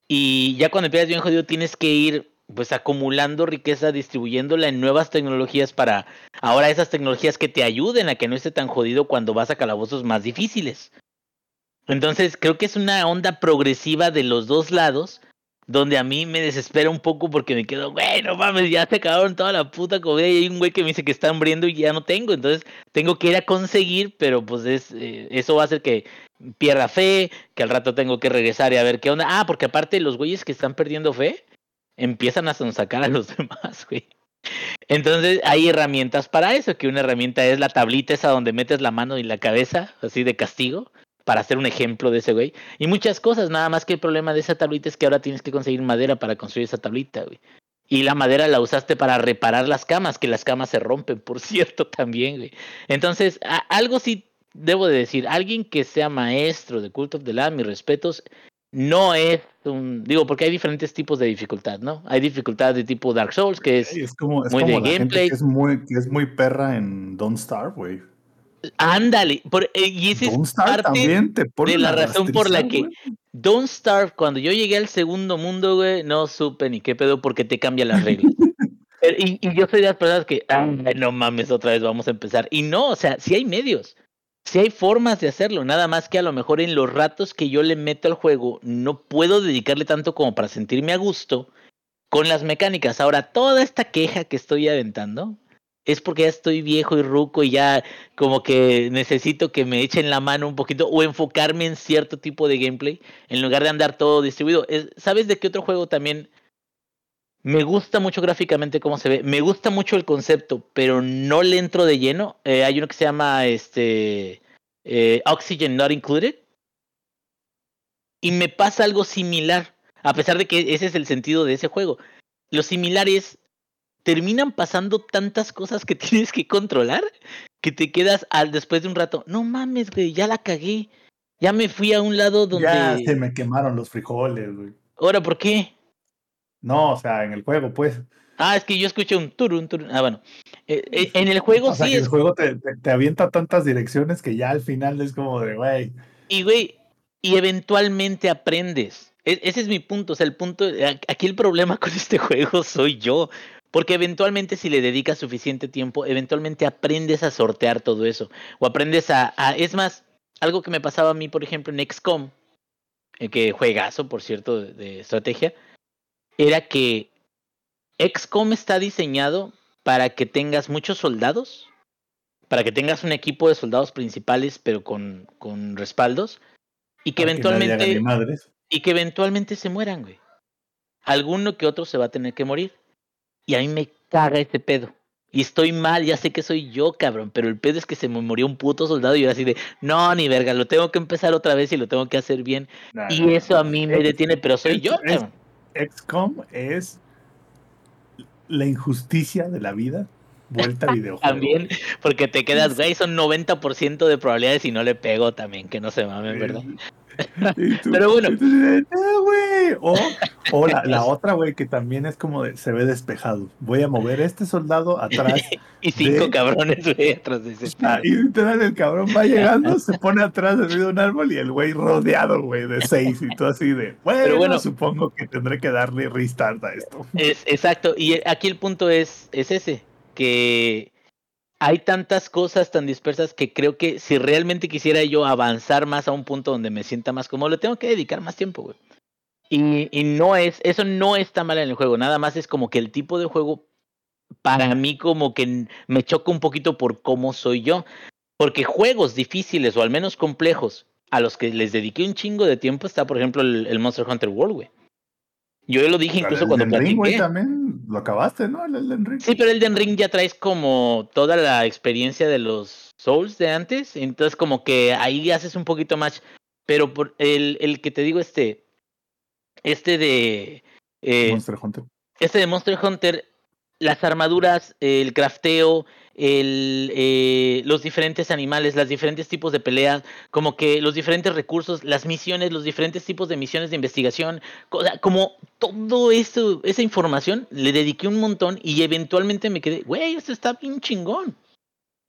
Y ya cuando empiezas bien jodido tienes que ir pues acumulando riqueza, distribuyéndola en nuevas tecnologías para ahora esas tecnologías que te ayuden a que no esté tan jodido cuando vas a calabozos más difíciles. Entonces creo que es una onda progresiva de los dos lados donde a mí me desespera un poco porque me quedo, güey, no mames, ya se acabaron toda la puta comida y hay un güey que me dice que está hambriendo y ya no tengo, entonces tengo que ir a conseguir, pero pues es, eh, eso va a hacer que pierda fe, que al rato tengo que regresar y a ver qué onda. Ah, porque aparte los güeyes que están perdiendo fe empiezan a sonsacar a los demás, güey. Entonces hay herramientas para eso, que una herramienta es la tablita esa donde metes la mano y la cabeza, así de castigo para hacer un ejemplo de ese güey. Y muchas cosas, nada más que el problema de esa tablita es que ahora tienes que conseguir madera para construir esa tablita, güey. Y la madera la usaste para reparar las camas, que las camas se rompen, por cierto, también, güey. Entonces, a, algo sí debo de decir, alguien que sea maestro de Cult of the Lamb, mis respetos, no es un, digo, porque hay diferentes tipos de dificultad, ¿no? Hay dificultad de tipo Dark Souls, que es, es, como, es muy como de gameplay. que es muy, que es muy perra en Don't Starve, güey. Ándale, por, eh, y ese Don't es parte de la razón por la que güey. Don't Starve, cuando yo llegué al segundo mundo, güey, no supe ni qué pedo porque te cambia las reglas. Pero- y, y yo soy de las personas que, ay, no mames, otra vez vamos a empezar. Y no, o sea, sí hay medios. Sí hay formas de hacerlo, nada más que a lo mejor en los ratos que yo le meto al juego no puedo dedicarle tanto como para sentirme a gusto con las mecánicas. Ahora, toda esta queja que estoy aventando es porque ya estoy viejo y ruco y ya como que necesito que me echen la mano un poquito o enfocarme en cierto tipo de gameplay en lugar de andar todo distribuido. ¿Sabes de qué otro juego también me gusta mucho gráficamente cómo se ve. Me gusta mucho el concepto, pero no le entro de lleno. Eh, hay uno que se llama este eh, Oxygen Not Included. Y me pasa algo similar, a pesar de que ese es el sentido de ese juego. Los similares terminan pasando tantas cosas que tienes que controlar que te quedas al después de un rato. No mames, güey, ya la cagué. Ya me fui a un lado donde. Ya se me quemaron los frijoles, güey. Ahora, ¿por qué? No, o sea, en el juego, pues. Ah, es que yo escuché un turun, turun. Ah, bueno. Eh, eh, en el juego o sea, sí. El juego te, te, avienta tantas direcciones que ya al final es como de, güey. Y, güey, y eventualmente aprendes. E, ese es mi punto. O sea, el punto. Aquí el problema con este juego soy yo. Porque eventualmente, si le dedicas suficiente tiempo, eventualmente aprendes a sortear todo eso. O aprendes a. a es más, algo que me pasaba a mí, por ejemplo, en XCOM, eh, que juegazo, por cierto, de estrategia era que XCOM está diseñado para que tengas muchos soldados, para que tengas un equipo de soldados principales, pero con, con respaldos, y que eventualmente. y que eventualmente se mueran, güey. Alguno que otro se va a tener que morir. Y a mí me caga ese pedo. Y estoy mal, ya sé que soy yo, cabrón, pero el pedo es que se me murió un puto soldado y yo así de, no, ni verga, lo tengo que empezar otra vez y lo tengo que hacer bien. y eso a mí me detiene, pero soy yo, cabrón. XCOM es la injusticia de la vida vuelta a videojuego. también, porque te quedas, güey, son 90% de probabilidades y no le pego también, que no se mamen, ¿verdad? Pero bueno. O, o la, otra, güey, que también es como de, se ve despejado. Voy a mover este soldado atrás. y cinco cabrones, güey, atrás de ese. Ah, y literal, el cabrón va llegando, se pone atrás de un árbol y el güey rodeado, güey, de seis y todo así de, bueno, Pero bueno, supongo que tendré que darle restart a esto. Es, exacto, y aquí el punto es, es ese, que hay tantas cosas tan dispersas que creo que si realmente quisiera yo avanzar más a un punto donde me sienta más cómodo, le tengo que dedicar más tiempo, güey. Y, y, no es, eso no está mal en el juego, nada más es como que el tipo de juego para mí como que me choca un poquito por cómo soy yo. Porque juegos difíciles o al menos complejos a los que les dediqué un chingo de tiempo está, por ejemplo, el, el Monster Hunter World, güey. Yo lo dije incluso cuando platiqué. Ring, también lo acabaste, ¿no? El Elden Ring. Sí, pero el Elden Ring ya traes como toda la experiencia de los Souls de antes, entonces como que ahí haces un poquito más. Pero por el, el que te digo este, este de... Eh, Monster Hunter. Este de Monster Hunter, las armaduras, el crafteo, eh, los diferentes animales, los diferentes tipos de peleas, como que los diferentes recursos, las misiones, los diferentes tipos de misiones de investigación, como todo eso, esa información, le dediqué un montón y eventualmente me quedé, güey, esto está bien chingón.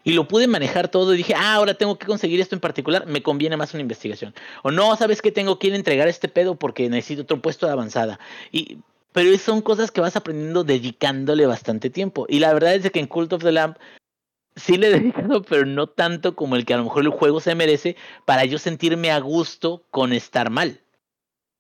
Y lo pude manejar todo y dije, ah, ahora tengo que conseguir esto en particular, me conviene más una investigación. O no, sabes que tengo que ir a entregar este pedo porque necesito otro puesto de avanzada. Y pero son cosas que vas aprendiendo dedicándole bastante tiempo. Y la verdad es que en Cult of the Lamp sí le he dedicado, pero no tanto como el que a lo mejor el juego se merece para yo sentirme a gusto con estar mal.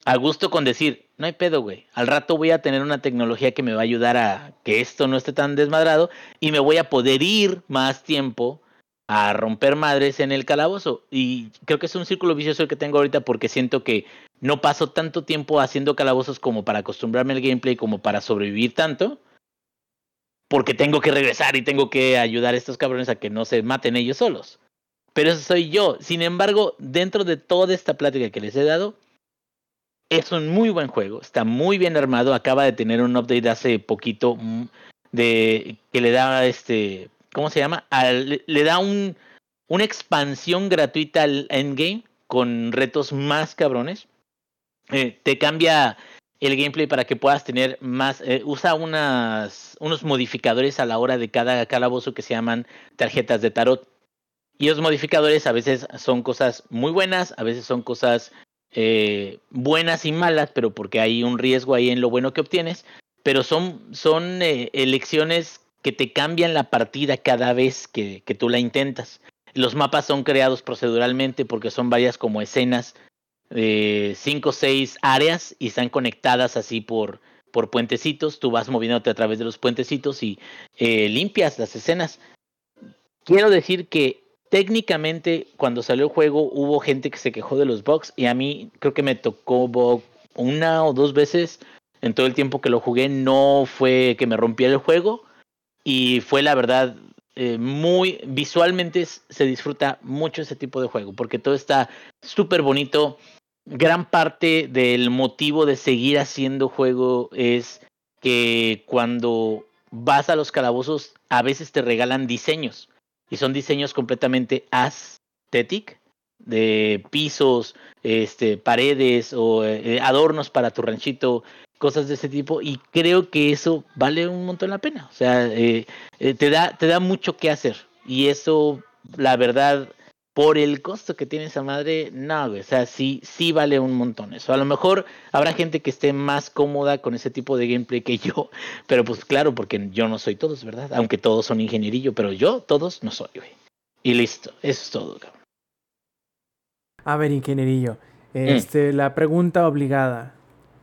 A gusto con decir, no hay pedo, güey. Al rato voy a tener una tecnología que me va a ayudar a que esto no esté tan desmadrado y me voy a poder ir más tiempo a romper madres en el calabozo. Y creo que es un círculo vicioso el que tengo ahorita porque siento que no paso tanto tiempo haciendo calabozos como para acostumbrarme al gameplay, como para sobrevivir tanto. Porque tengo que regresar y tengo que ayudar a estos cabrones a que no se maten ellos solos. Pero eso soy yo. Sin embargo, dentro de toda esta plática que les he dado, es un muy buen juego. Está muy bien armado. Acaba de tener un update hace poquito mm, de que le da este ¿cómo se llama? le da un, una expansión gratuita al endgame con retos más cabrones. Eh, te cambia el gameplay para que puedas tener más, eh, usa unas, unos modificadores a la hora de cada calabozo que se llaman tarjetas de tarot. Y los modificadores a veces son cosas muy buenas, a veces son cosas eh, buenas y malas, pero porque hay un riesgo ahí en lo bueno que obtienes. Pero son, son elecciones que te cambian la partida cada vez que, que tú la intentas. Los mapas son creados proceduralmente porque son varias como escenas de cinco o seis áreas y están conectadas así por, por puentecitos. Tú vas moviéndote a través de los puentecitos y eh, limpias las escenas. Quiero decir que técnicamente cuando salió el juego hubo gente que se quejó de los bugs y a mí creo que me tocó bug una o dos veces en todo el tiempo que lo jugué. No fue que me rompiera el juego y fue la verdad eh, muy visualmente se disfruta mucho ese tipo de juego porque todo está súper bonito. Gran parte del motivo de seguir haciendo juego es que cuando vas a los calabozos a veces te regalan diseños y son diseños completamente aesthetic de pisos, este, paredes o eh, adornos para tu ranchito, cosas de ese tipo y creo que eso vale un montón la pena, o sea, eh, eh, te da te da mucho que hacer y eso la verdad por el costo que tiene esa madre, no, o sea, sí, sí vale un montón eso. A lo mejor habrá gente que esté más cómoda con ese tipo de gameplay que yo, pero pues claro, porque yo no soy todos, ¿verdad? Aunque todos son ingenierillo, pero yo todos no soy, güey. Y listo, eso es todo, cabrón. A ver, ingenierillo, mm. este, la pregunta obligada.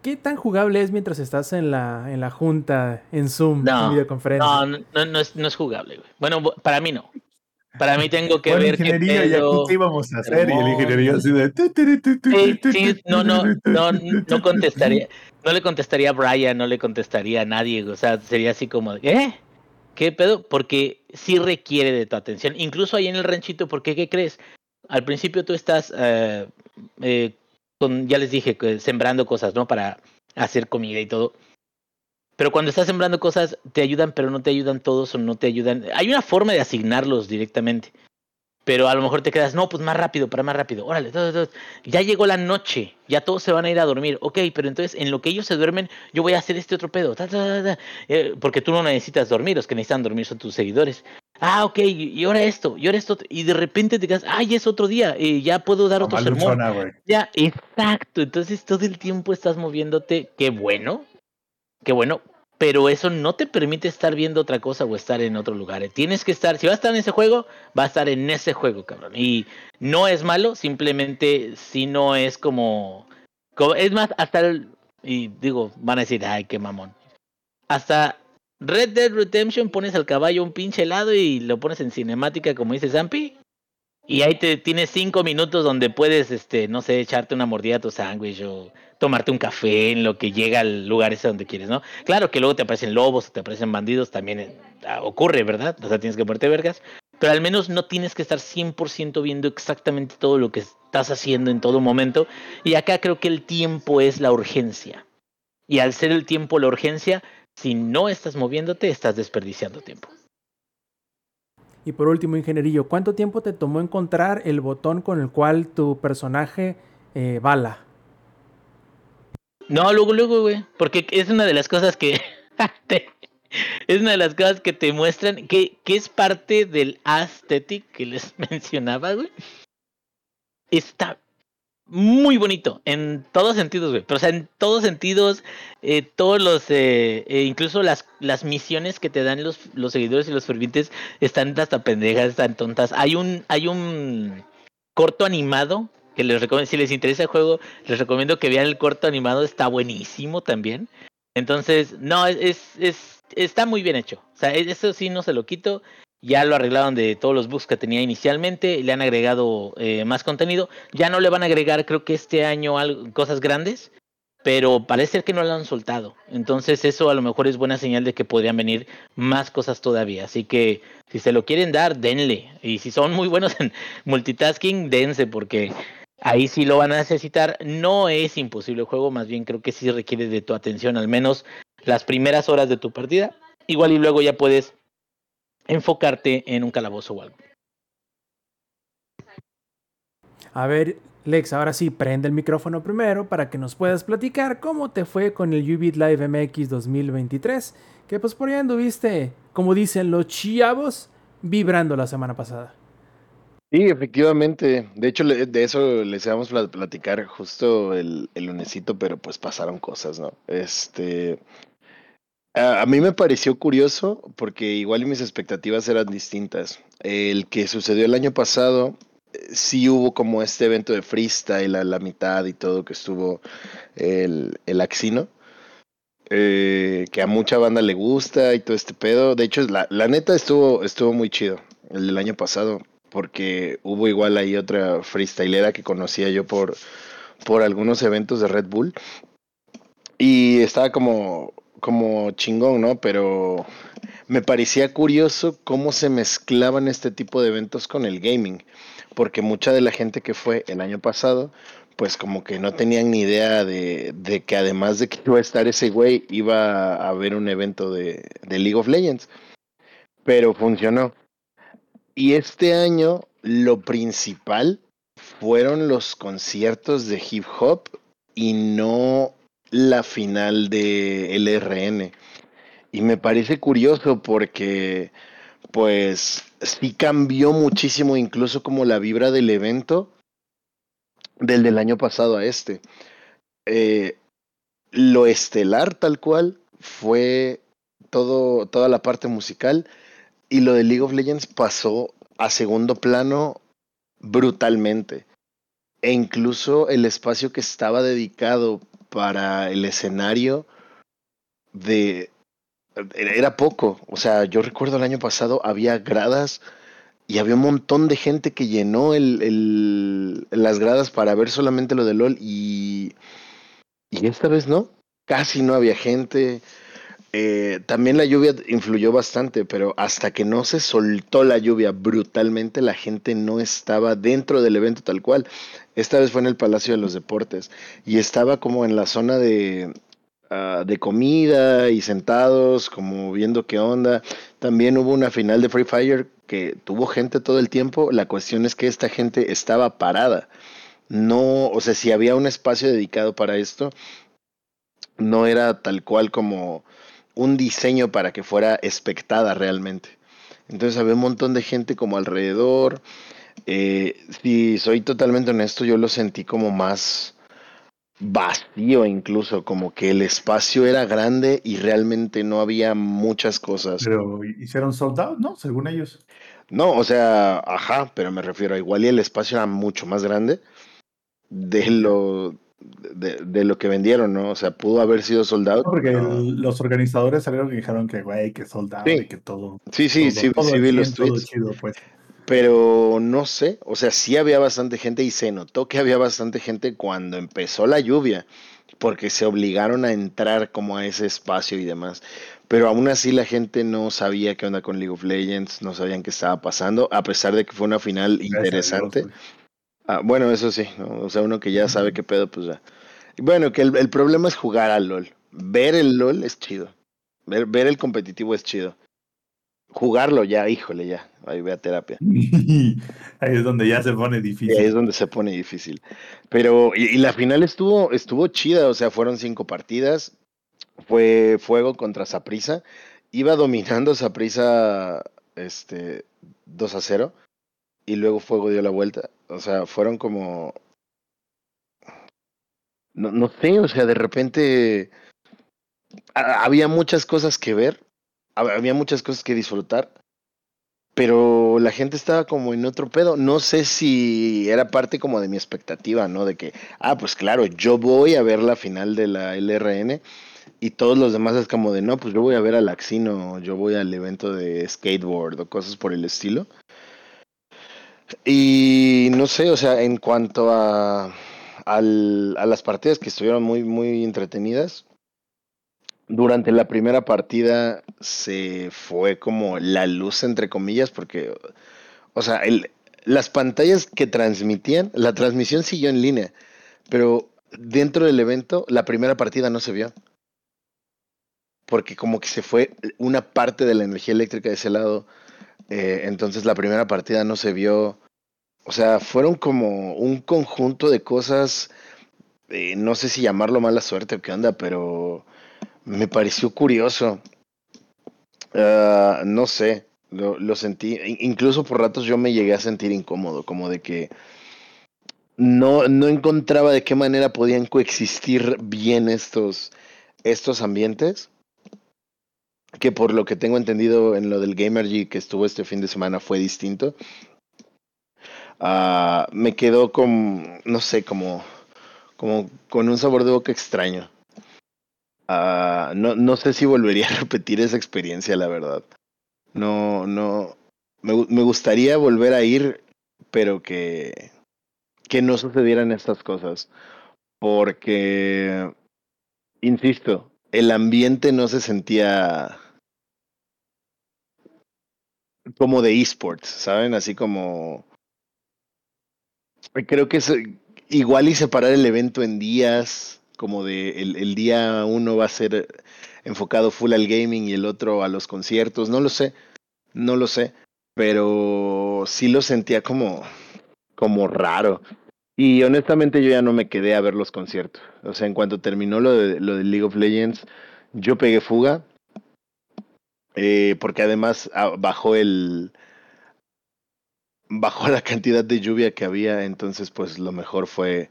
¿Qué tan jugable es mientras estás en la, en la junta, en Zoom, en videoconferencia? No, no, no, es, no es jugable, güey. Bueno, para mí no. Para mí tengo que ver qué pedo... qué íbamos a hacer y el ingeniería así de... Sí, no, no, no, no contestaría, no le contestaría a Brian, no le contestaría a nadie, o sea, sería así como, ¿eh? ¿Qué pedo? Porque sí requiere de tu atención, incluso ahí en el ranchito, porque ¿qué crees? Al principio tú estás, eh, eh, con, ya les dije, sembrando cosas, ¿no? Para hacer comida y todo. Pero cuando estás sembrando cosas, te ayudan, pero no te ayudan todos o no te ayudan. Hay una forma de asignarlos directamente. Pero a lo mejor te quedas, no, pues más rápido, para más rápido. Órale, ya llegó la noche, ya todos se van a ir a dormir. Ok, pero entonces en lo que ellos se duermen, yo voy a hacer este otro pedo. Eh, porque tú no necesitas dormir, los que necesitan dormir son tus seguidores. Ah, ok, y ahora esto, y ahora esto. Y de repente te quedas, ah, ya es otro día, y ya puedo dar otro sermón. ya, exacto. Entonces todo el tiempo estás moviéndote. Qué bueno, Qué bueno, pero eso no te permite estar viendo otra cosa o estar en otro lugar. Eh. Tienes que estar, si vas a estar en ese juego, va a estar en ese juego, cabrón. Y no es malo, simplemente si no es como, es más, hasta el, y digo, van a decir, ay, qué mamón. Hasta Red Dead Redemption pones al caballo un pinche helado y lo pones en cinemática, como dice Zampi. Y ahí te tienes cinco minutos donde puedes, este, no sé, echarte una mordida a tu sándwich o tomarte un café en lo que llega al lugar ese donde quieres, ¿no? Claro que luego te aparecen lobos, te aparecen bandidos, también eh, ah, ocurre, ¿verdad? O sea, tienes que ponerte vergas, pero al menos no tienes que estar 100% viendo exactamente todo lo que estás haciendo en todo momento. Y acá creo que el tiempo es la urgencia. Y al ser el tiempo la urgencia, si no estás moviéndote, estás desperdiciando tiempo. Y por último, ingenierillo, ¿cuánto tiempo te tomó encontrar el botón con el cual tu personaje eh, bala? No, luego, luego, güey. Porque es una de las cosas que. es una de las cosas que te muestran que, que es parte del aesthetic que les mencionaba, güey. Está muy bonito en todos sentidos, güey. Pero, o sea, en todos sentidos, eh, todos los, eh, eh, incluso las, las misiones que te dan los, los seguidores y los fervientes están hasta pendejas, están tontas. Hay un, hay un corto animado que les recomiendo, si les interesa el juego, les recomiendo que vean el corto animado, está buenísimo también. Entonces, no, es, es, está muy bien hecho. O sea, e, eso sí no se lo quito. Ya lo arreglaron de todos los bugs que tenía inicialmente, le han agregado eh, más contenido. Ya no le van a agregar, creo que este año, cosas grandes, pero parece que no lo han soltado. Entonces eso a lo mejor es buena señal de que podrían venir más cosas todavía. Así que si se lo quieren dar, denle. Y si son muy buenos en multitasking, dense, porque ahí sí lo van a necesitar. No es imposible el juego, más bien creo que sí requiere de tu atención, al menos las primeras horas de tu partida. Igual y luego ya puedes enfocarte en un calabozo o algo. A ver, Lex, ahora sí, prende el micrófono primero para que nos puedas platicar cómo te fue con el Ubit Live MX 2023, que pues por ahí anduviste, como dicen los chavos, vibrando la semana pasada. Sí, efectivamente. De hecho, de eso les íbamos a platicar justo el, el lunesito, pero pues pasaron cosas, ¿no? Este. A, a mí me pareció curioso porque igual mis expectativas eran distintas. El que sucedió el año pasado, eh, sí hubo como este evento de freestyle a la mitad y todo que estuvo el, el Axino. eh, que a mucha banda le gusta y todo este pedo. De hecho, la, la neta estuvo, estuvo muy chido el del año pasado. Porque hubo igual ahí otra freestylera que conocía yo por, por algunos eventos de Red Bull. Y estaba como, como chingón, ¿no? Pero me parecía curioso cómo se mezclaban este tipo de eventos con el gaming, porque mucha de la gente que fue el año pasado, pues como que no tenían ni idea de, de que además de que iba a estar ese güey, iba a haber un evento de, de League of Legends, pero funcionó. Y este año lo principal fueron los conciertos de hip hop y no la final de LRN. Y me parece curioso porque, pues, sí cambió muchísimo incluso como la vibra del evento del del año pasado a este. Eh, lo estelar tal cual fue todo, toda la parte musical y lo de League of Legends pasó a segundo plano brutalmente. E incluso el espacio que estaba dedicado para el escenario de era poco. O sea, yo recuerdo el año pasado había gradas y había un montón de gente que llenó el, el, las gradas para ver solamente lo de LOL y, y esta vez no. Casi no había gente. Eh, también la lluvia influyó bastante, pero hasta que no se soltó la lluvia brutalmente, la gente no estaba dentro del evento tal cual. Esta vez fue en el Palacio de los Deportes y estaba como en la zona de, uh, de comida y sentados, como viendo qué onda. También hubo una final de Free Fire que tuvo gente todo el tiempo. La cuestión es que esta gente estaba parada. No, o sea, si había un espacio dedicado para esto, no era tal cual como un diseño para que fuera expectada realmente. Entonces había un montón de gente como alrededor. Eh, si soy totalmente honesto, yo lo sentí como más vacío incluso, como que el espacio era grande y realmente no había muchas cosas. Pero hicieron sold out, ¿no? Según ellos. No, o sea, ajá, pero me refiero a igual y el espacio era mucho más grande de lo de, de, lo que vendieron, ¿no? O sea, pudo haber sido soldado. No, porque no. El, los organizadores salieron y dijeron que, güey, que soldado sí. y que todo. Sí, sí, todo, sí, todo sí vi los tweets. chido, pues. Pero no sé, o sea, sí había bastante gente y se notó que había bastante gente cuando empezó la lluvia, porque se obligaron a entrar como a ese espacio y demás. Pero aún así la gente no sabía qué onda con League of Legends, no sabían qué estaba pasando, a pesar de que fue una final interesante. Dios, ah, bueno, eso sí, ¿no? o sea, uno que ya sabe qué pedo, pues ya. Bueno, que el, el, problema es jugar al LOL. Ver el LOL es chido. Ver, ver el competitivo es chido. Jugarlo ya, híjole, ya. Ahí ve a terapia. ahí es donde ya se pone difícil. Ahí es donde se pone difícil. Pero, y, y, la final estuvo, estuvo chida, o sea, fueron cinco partidas. Fue fuego contra Saprisa. Iba dominando Saprisa este, 2 a 0. Y luego Fuego dio la vuelta. O sea, fueron como. No, no sé, o sea, de repente. Había muchas cosas que ver. Había muchas cosas que disfrutar pero la gente estaba como en otro pedo. No sé si era parte como de mi expectativa, ¿no? De que, ah, pues claro, yo voy a ver la final de la LRN y todos los demás es como de, no, pues yo voy a ver al Axino, yo voy al evento de skateboard o cosas por el estilo. Y no sé, o sea, en cuanto a, al, a las partidas que estuvieron muy, muy entretenidas, durante la primera partida se fue como la luz, entre comillas, porque, o sea, el, las pantallas que transmitían, la transmisión siguió en línea, pero dentro del evento la primera partida no se vio. Porque como que se fue una parte de la energía eléctrica de ese lado, eh, entonces la primera partida no se vio. O sea, fueron como un conjunto de cosas, eh, no sé si llamarlo mala suerte o qué onda, pero me pareció curioso. Uh, no sé, lo, lo, sentí, incluso por ratos yo me llegué a sentir incómodo, como de que no, no encontraba de qué manera podían coexistir bien estos, estos ambientes. Que por lo que tengo entendido en lo del Gamergy que estuvo este fin de semana fue distinto. Ah, me quedó con, no sé, como, como con un sabor de boca extraño. Ah, no, no sé si volvería a repetir esa experiencia, la verdad. No, no. Me, me gustaría volver a ir, pero que, que no sucedieran estas cosas. Porque, insisto, el ambiente no se sentía como de esports, ¿saben? Así como... Creo que es igual y separar el evento en días, como de el, el día uno va a ser enfocado full al gaming y el otro a los conciertos, no lo sé, no lo sé, pero sí lo sentía como, como raro. Y honestamente yo ya no me quedé a ver los conciertos. O sea, en cuanto terminó lo de, lo de League of Legends, yo pegué fuga. Eh, porque además ah, bajó el. Bajó la cantidad de lluvia que había. Entonces, pues lo mejor fue.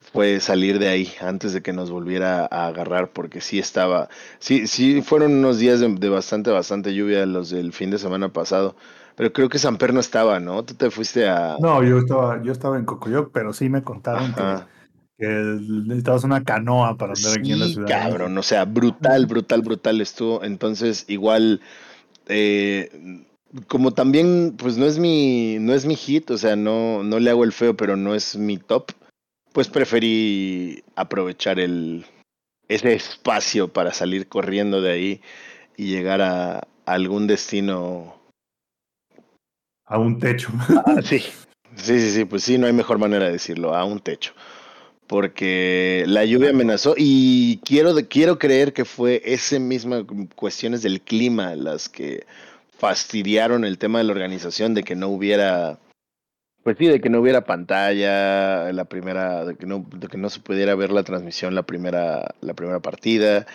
Fue salir de ahí antes de que nos volviera a agarrar. Porque sí estaba. Sí, sí fueron unos días de, de bastante, bastante lluvia los del fin de semana pasado. Pero creo que Samper no estaba, ¿no? Tú te fuiste a. No, yo estaba, yo estaba en Cocoyoc, pero sí me contaron que, necesitabas una canoa para andar aquí en la ciudad. cabrón, o sea, brutal, brutal, brutal estuvo. Entonces, igual, eh, como también, pues no es mi, no es mi hit, o sea, no, no le hago el feo, pero no es mi top. Pues preferí aprovechar el, ese espacio para salir corriendo de ahí y llegar a, a algún destino A un techo. Ah, sí, sí, sí, sí, pues sí, no hay mejor manera de decirlo, a un techo. Porque la lluvia amenazó y quiero, quiero creer que fue ese misma cuestiones del clima las que fastidiaron el tema de la organización, de que no hubiera, pues sí, de que no hubiera pantalla, la primera, de que no, de que no se pudiera ver la transmisión la primera, la primera partida,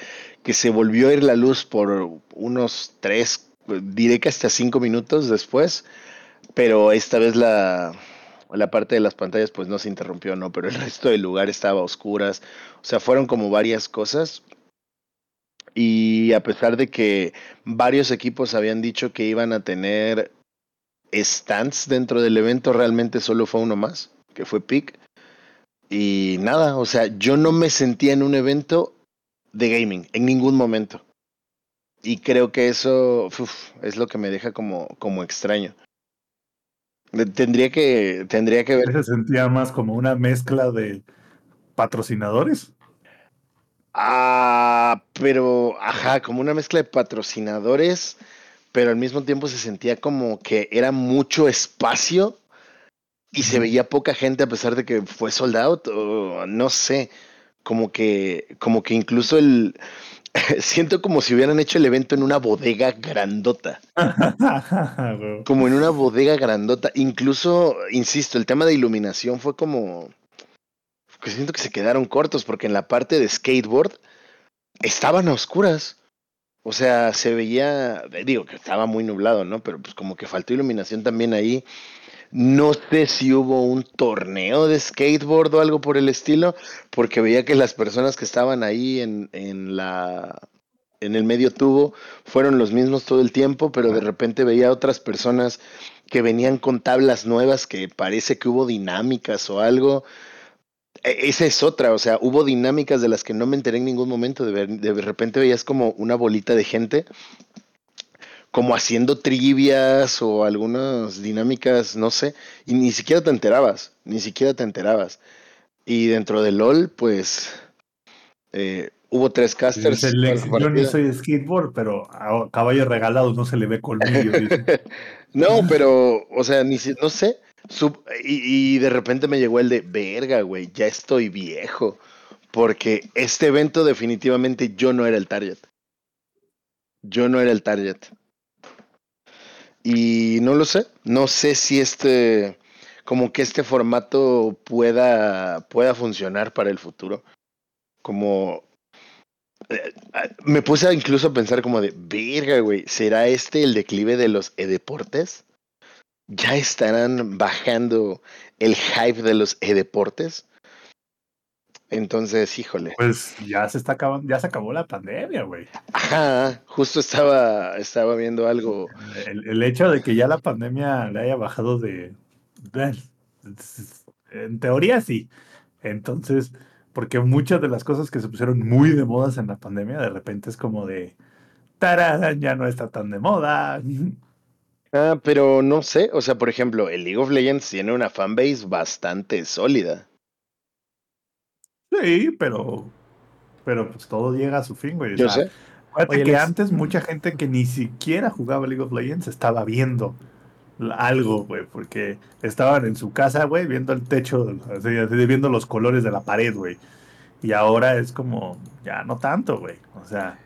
que se volvió a ir la luz por unos tres, diré que hasta cinco minutos después pero esta vez la, la parte de las pantallas pues no se interrumpió, ¿no? Pero el resto del lugar estaba a oscuras. O sea, fueron como varias cosas. Y a pesar de que varios equipos habían dicho que iban a tener stands dentro del evento, realmente solo fue uno más, que fue PIC. Y nada, o sea, yo no me sentía en un evento de gaming, en ningún momento. Y creo que eso es lo que me deja como, como extraño. Tendría que, tendría que ver. Se sentía más como una mezcla de patrocinadores. Ah, pero, ajá, como una mezcla de patrocinadores, pero al mismo tiempo se sentía como que era mucho espacio y se veía poca gente a pesar de que fue sold out, o no sé, como que, como que incluso el, siento como si hubieran hecho el evento en una bodega grandota. como en una bodega grandota. Incluso, insisto, el tema de iluminación fue como. Que siento que se quedaron cortos porque en la parte de skateboard estaban a oscuras. O sea, se veía, digo que estaba muy nublado, ¿no? Pero pues como que faltó iluminación también ahí. No sé si hubo un torneo de skateboard o algo por el estilo, porque veía que las personas que estaban ahí en, en la en el medio tubo fueron los mismos todo el tiempo, pero de repente veía otras personas que venían con tablas nuevas que parece que hubo dinámicas o algo. E, esa es otra, o sea, hubo dinámicas de las que no me enteré en ningún momento. De, ver, de repente veías como una bolita de gente como haciendo trivias o algunas dinámicas, no sé, y ni siquiera te enterabas, ni siquiera te enterabas. Y dentro de LOL, pues eh, hubo tres casters. Yo no soy skateboard, pero a caballo regalado no se le ve colmillo. No, pero, o sea, ni si, no sé. Sub, y, y de repente me llegó el de, verga, güey, ya estoy viejo. Porque este evento definitivamente yo no era el target. Yo no era el target. Y no lo sé, no sé si este, como que este formato pueda, pueda funcionar para el futuro. Como, eh, me puse incluso a pensar como de, verga, güey, ¿será este el declive de los e-deportes? ¿Ya estarán bajando el hype de los e-deportes? Entonces, híjole. Pues ya se está acabando, ya se acabó la pandemia, güey. Ajá, justo estaba, estaba viendo algo. El, el hecho de que ya la pandemia le haya bajado de. En teoría sí. Entonces, porque muchas de las cosas que se pusieron muy de modas en la pandemia, de repente es como de. ¡Tarán! Ya no está tan de moda. Ah, pero no sé, o sea, por ejemplo, el League of Legends tiene una fanbase bastante sólida. Sí, pero. Pero pues todo llega a su fin, güey. O Yo sea, sé. Acuérdate Oye, que antes mucha gente que ni siquiera jugaba League of Legends estaba viendo algo, güey, porque estaban en su casa, güey, viendo el techo, así, así, viendo los colores de la pared, güey. Y ahora es como, ya no tanto, güey. O sea,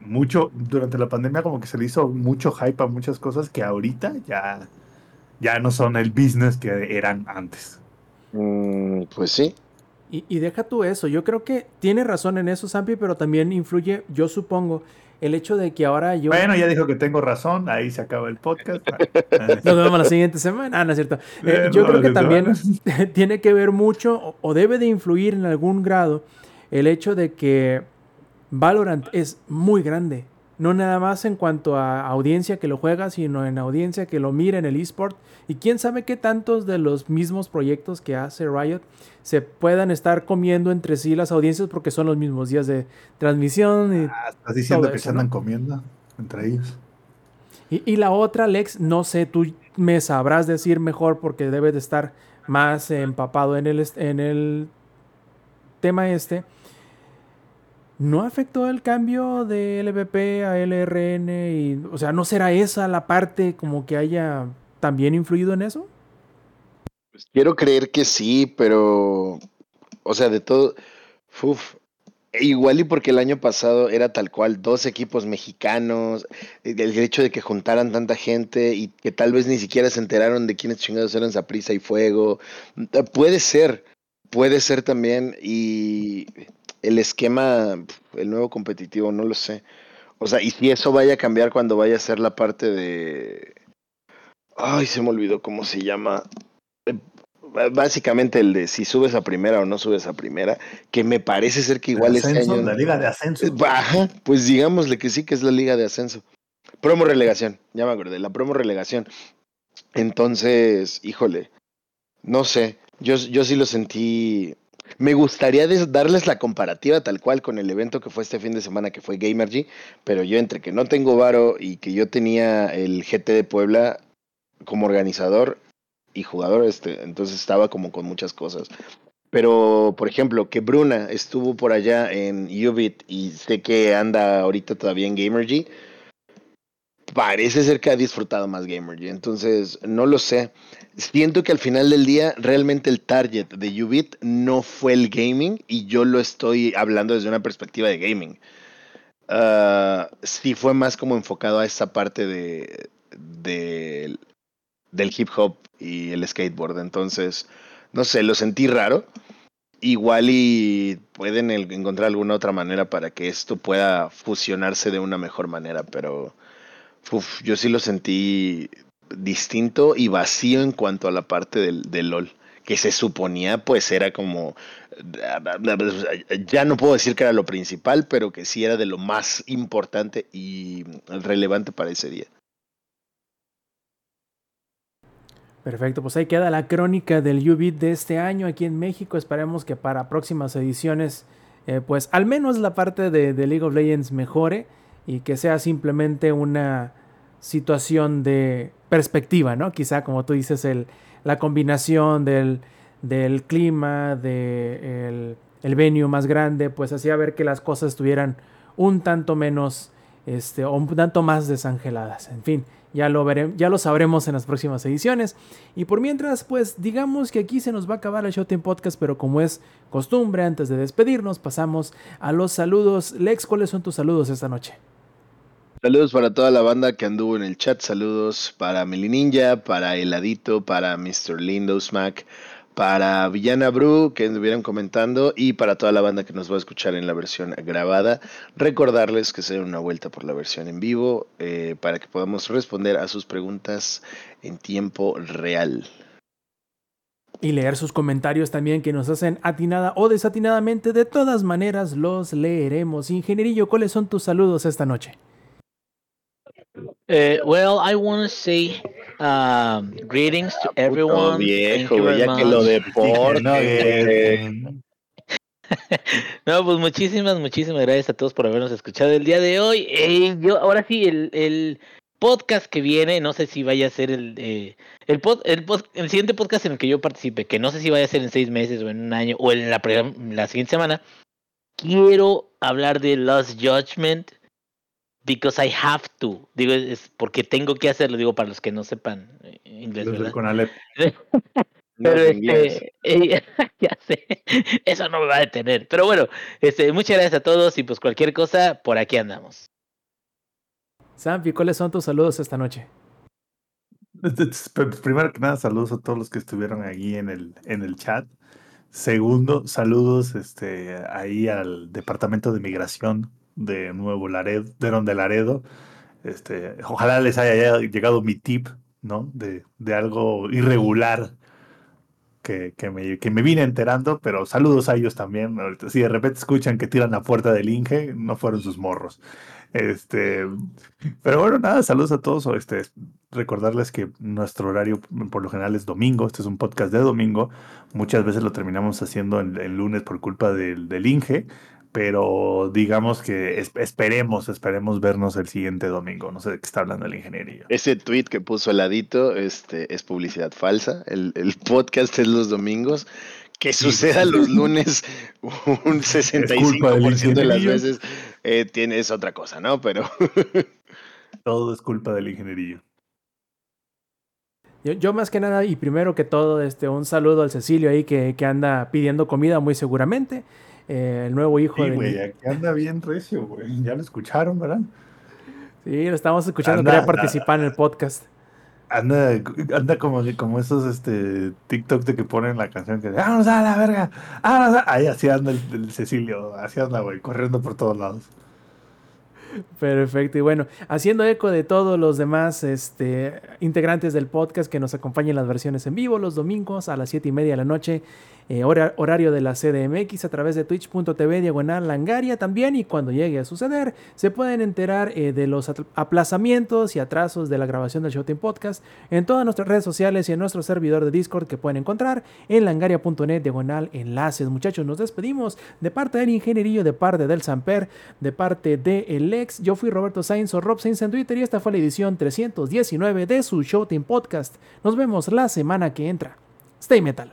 mucho, durante la pandemia como que se le hizo mucho hype a muchas cosas que ahorita ya, ya no son el business que eran antes. Mm, pues sí. Y, y deja tú eso, yo creo que tiene razón en eso, Sampi, pero también influye, yo supongo, el hecho de que ahora yo... Bueno, ya dijo que tengo razón, ahí se acaba el podcast. Nos vemos la siguiente semana. Ah, no es cierto. Eh, Eh, yo creo que también tiene que ver mucho o, o debe de influir en algún grado el hecho de que Valorant es muy grande. No nada más en cuanto a audiencia que lo juega, sino en audiencia que lo mira en el eSport. Y quién sabe qué tantos de los mismos proyectos que hace Riot se puedan estar comiendo entre sí las audiencias porque son los mismos días de transmisión. Y, Ah, Estás diciendo que eso, se andan ¿no? comiendo entre ellos. y- y la otra, Lex, no sé, tú me sabrás decir mejor porque debes de estar más empapado en el, en el tema este. ¿No afectó el cambio de LVP a LRN? Y, o sea, ¿no será esa la parte como que haya también influido en eso? Pues quiero creer que sí, pero, o sea, de todo, uf, e igual y porque el año pasado era tal cual, dos equipos mexicanos, el el hecho de que juntaran tanta gente y que tal vez ni siquiera se enteraron de quiénes chingados eran Saprissa y Fuego, eh, puede ser, puede ser también, y el esquema, el nuevo competitivo, no lo sé. O sea, y si eso vaya a cambiar cuando vaya a ser la parte de... Ay, se me olvidó cómo se llama. Eh, Básicamente el de si subes a primera o no subes a primera, que me parece ser que igual este Ascenso, año... La liga de ascenso. Eh, Ajá, pues digámosle que sí, que es la liga de ascenso. Promo relegación, ya me acordé, la promo relegación. Entonces, híjole, no sé, yo, yo sí lo sentí. Me gustaría darles la comparativa tal cual con el evento que fue este fin de semana, que fue Gamergy, pero yo entre que no tengo varo y que yo tenía el GT de Puebla como organizador y jugador, este, entonces estaba como con muchas cosas. Pero, por ejemplo, que Bruna estuvo por allá en Ubit y sé que anda ahorita todavía en Gamergy, parece ser que ha disfrutado más Gamergy. Entonces, no lo sé. Siento que al final del día, realmente el target de Ubit no fue el gaming y yo lo estoy hablando desde una perspectiva de gaming. Ah, sí fue más como enfocado a esa parte de, de- del hip hop y el skateboard. Entonces, no sé, lo sentí raro. Igual y pueden encontrar alguna otra manera para que esto pueda fusionarse de una mejor manera, pero yo sí lo sentí distinto y vacío en cuanto a la parte del, del LOL, que se suponía pues era como, ya no puedo decir que era lo principal, pero que sí era de lo más importante y relevante para ese día. Perfecto, pues ahí queda la crónica del UBIT de este año aquí en México. Esperemos que para próximas ediciones, eh, pues al menos la parte de, de League of Legends mejore y que sea simplemente una situación de perspectiva, ¿no? Quizá como tú dices, el, la combinación del, del clima, de el, el venue más grande, pues hacía ver que las cosas estuvieran un tanto menos, este, o un tanto más desangeladas. En fin, ya lo, ya lo sabremos en las próximas ediciones. Y por mientras, pues digamos que aquí se nos va a acabar el Showtime Podcast, pero como es costumbre, antes de despedirnos, pasamos a los saludos. Lex, ¿cuáles son tus saludos esta noche? Saludos para toda la banda que anduvo en el chat. Saludos para Meli Ninja, para Heladito, para Mr. Lindo Smack, para Villana Bru que estuvieron comentando y para toda la banda que nos va a escuchar en la versión grabada. Recordarles que se den una vuelta por la versión en vivo eh, para que podamos responder a sus preguntas en tiempo real. y leer sus comentarios también que nos hacen atinada o desatinadamente. De todas maneras, los leeremos. Ingenierillo, ¿cuáles son tus saludos esta noche? Uh, well, I want to say um, greetings to everyone. viejo, ya que lo deporte. no, pues muchísimas, muchísimas gracias a todos por habernos escuchado el día de hoy. Eh, yo, ahora sí, el, el, podcast que viene, no sé si vaya a ser el, eh, el, el, el, siguiente podcast en el que yo participe, que no sé si vaya a ser en seis meses o en un año o en la, la siguiente semana. Quiero hablar de Lost Judgment because I have to. Digo, es porque tengo que hacerlo, digo, para los que no sepan eh, inglés, ¿verdad? Con Alep. Pero este, eh, ya sé, eso no me va a detener. Pero bueno, este, muchas gracias a todos y pues cualquier cosa, por aquí andamos. Sampi, ¿cuáles son tus saludos esta noche? Primero que nada, saludos a todos los que estuvieron ahí en el, en el chat. Segundo, saludos este, ahí al Departamento de Migración de Nuevo Laredo, de donde Laredo. Este, ojalá les haya llegado mi tip, ¿no? De, de algo irregular que, que, me, que me vine enterando, pero saludos a ellos también. Si de repente escuchan que tiran la puerta del Inge, no fueron sus morros. Este, pero bueno, nada, saludos a todos. Este, recordarles que nuestro horario por lo general es domingo. Este es un podcast de domingo. Muchas veces lo terminamos haciendo el, lunes por culpa del, del Inge pero digamos que esperemos, esperemos vernos el siguiente domingo. No sé de qué está hablando el ingeniero. Ese tweet que puso al ladito este, es publicidad falsa. El, podcast es los domingos. Que suceda los lunes un 65% de las veces eh, tiene, es otra cosa, ¿no? Pero... todo es culpa del ingenierillo. Yo, yo, más que nada, y primero que todo, este, un saludo al Cecilio ahí que, que anda pidiendo comida muy seguramente. Eh, el nuevo hijo sí, de. Güey, aquí anda bien recio, güey. Ya lo escucharon, ¿verdad? Sí, lo estamos escuchando. Quería participar en el podcast. Anda, anda como, como esos este, TikTok de que ponen la canción que ¡Vamos a la verga! ¡Vamos a! Ahí así anda el Cecilio, así anda, güey, corriendo por todos lados. Perfecto. Y bueno, haciendo eco de todos los demás este, integrantes del podcast que nos acompañan en las versiones en vivo los domingos a las 7 y media de la noche, eh, horario de la CDMX a través de twitch.tv diagonal langaria también. Y cuando llegue a suceder, se pueden enterar eh, de los aplazamientos y atrasos de la grabación del Showtime Podcast en todas nuestras redes sociales y en nuestro servidor de Discord que pueden encontrar en langaria.net diagonal enlaces. Muchachos, nos despedimos de parte del ingenierillo, de parte del Samper, de parte de el yo fui Roberto Sainz o Rob Sainz en Twitter y esta fue la edición 319 de su Showtime Podcast. Nos vemos la semana que entra. Stay Metal.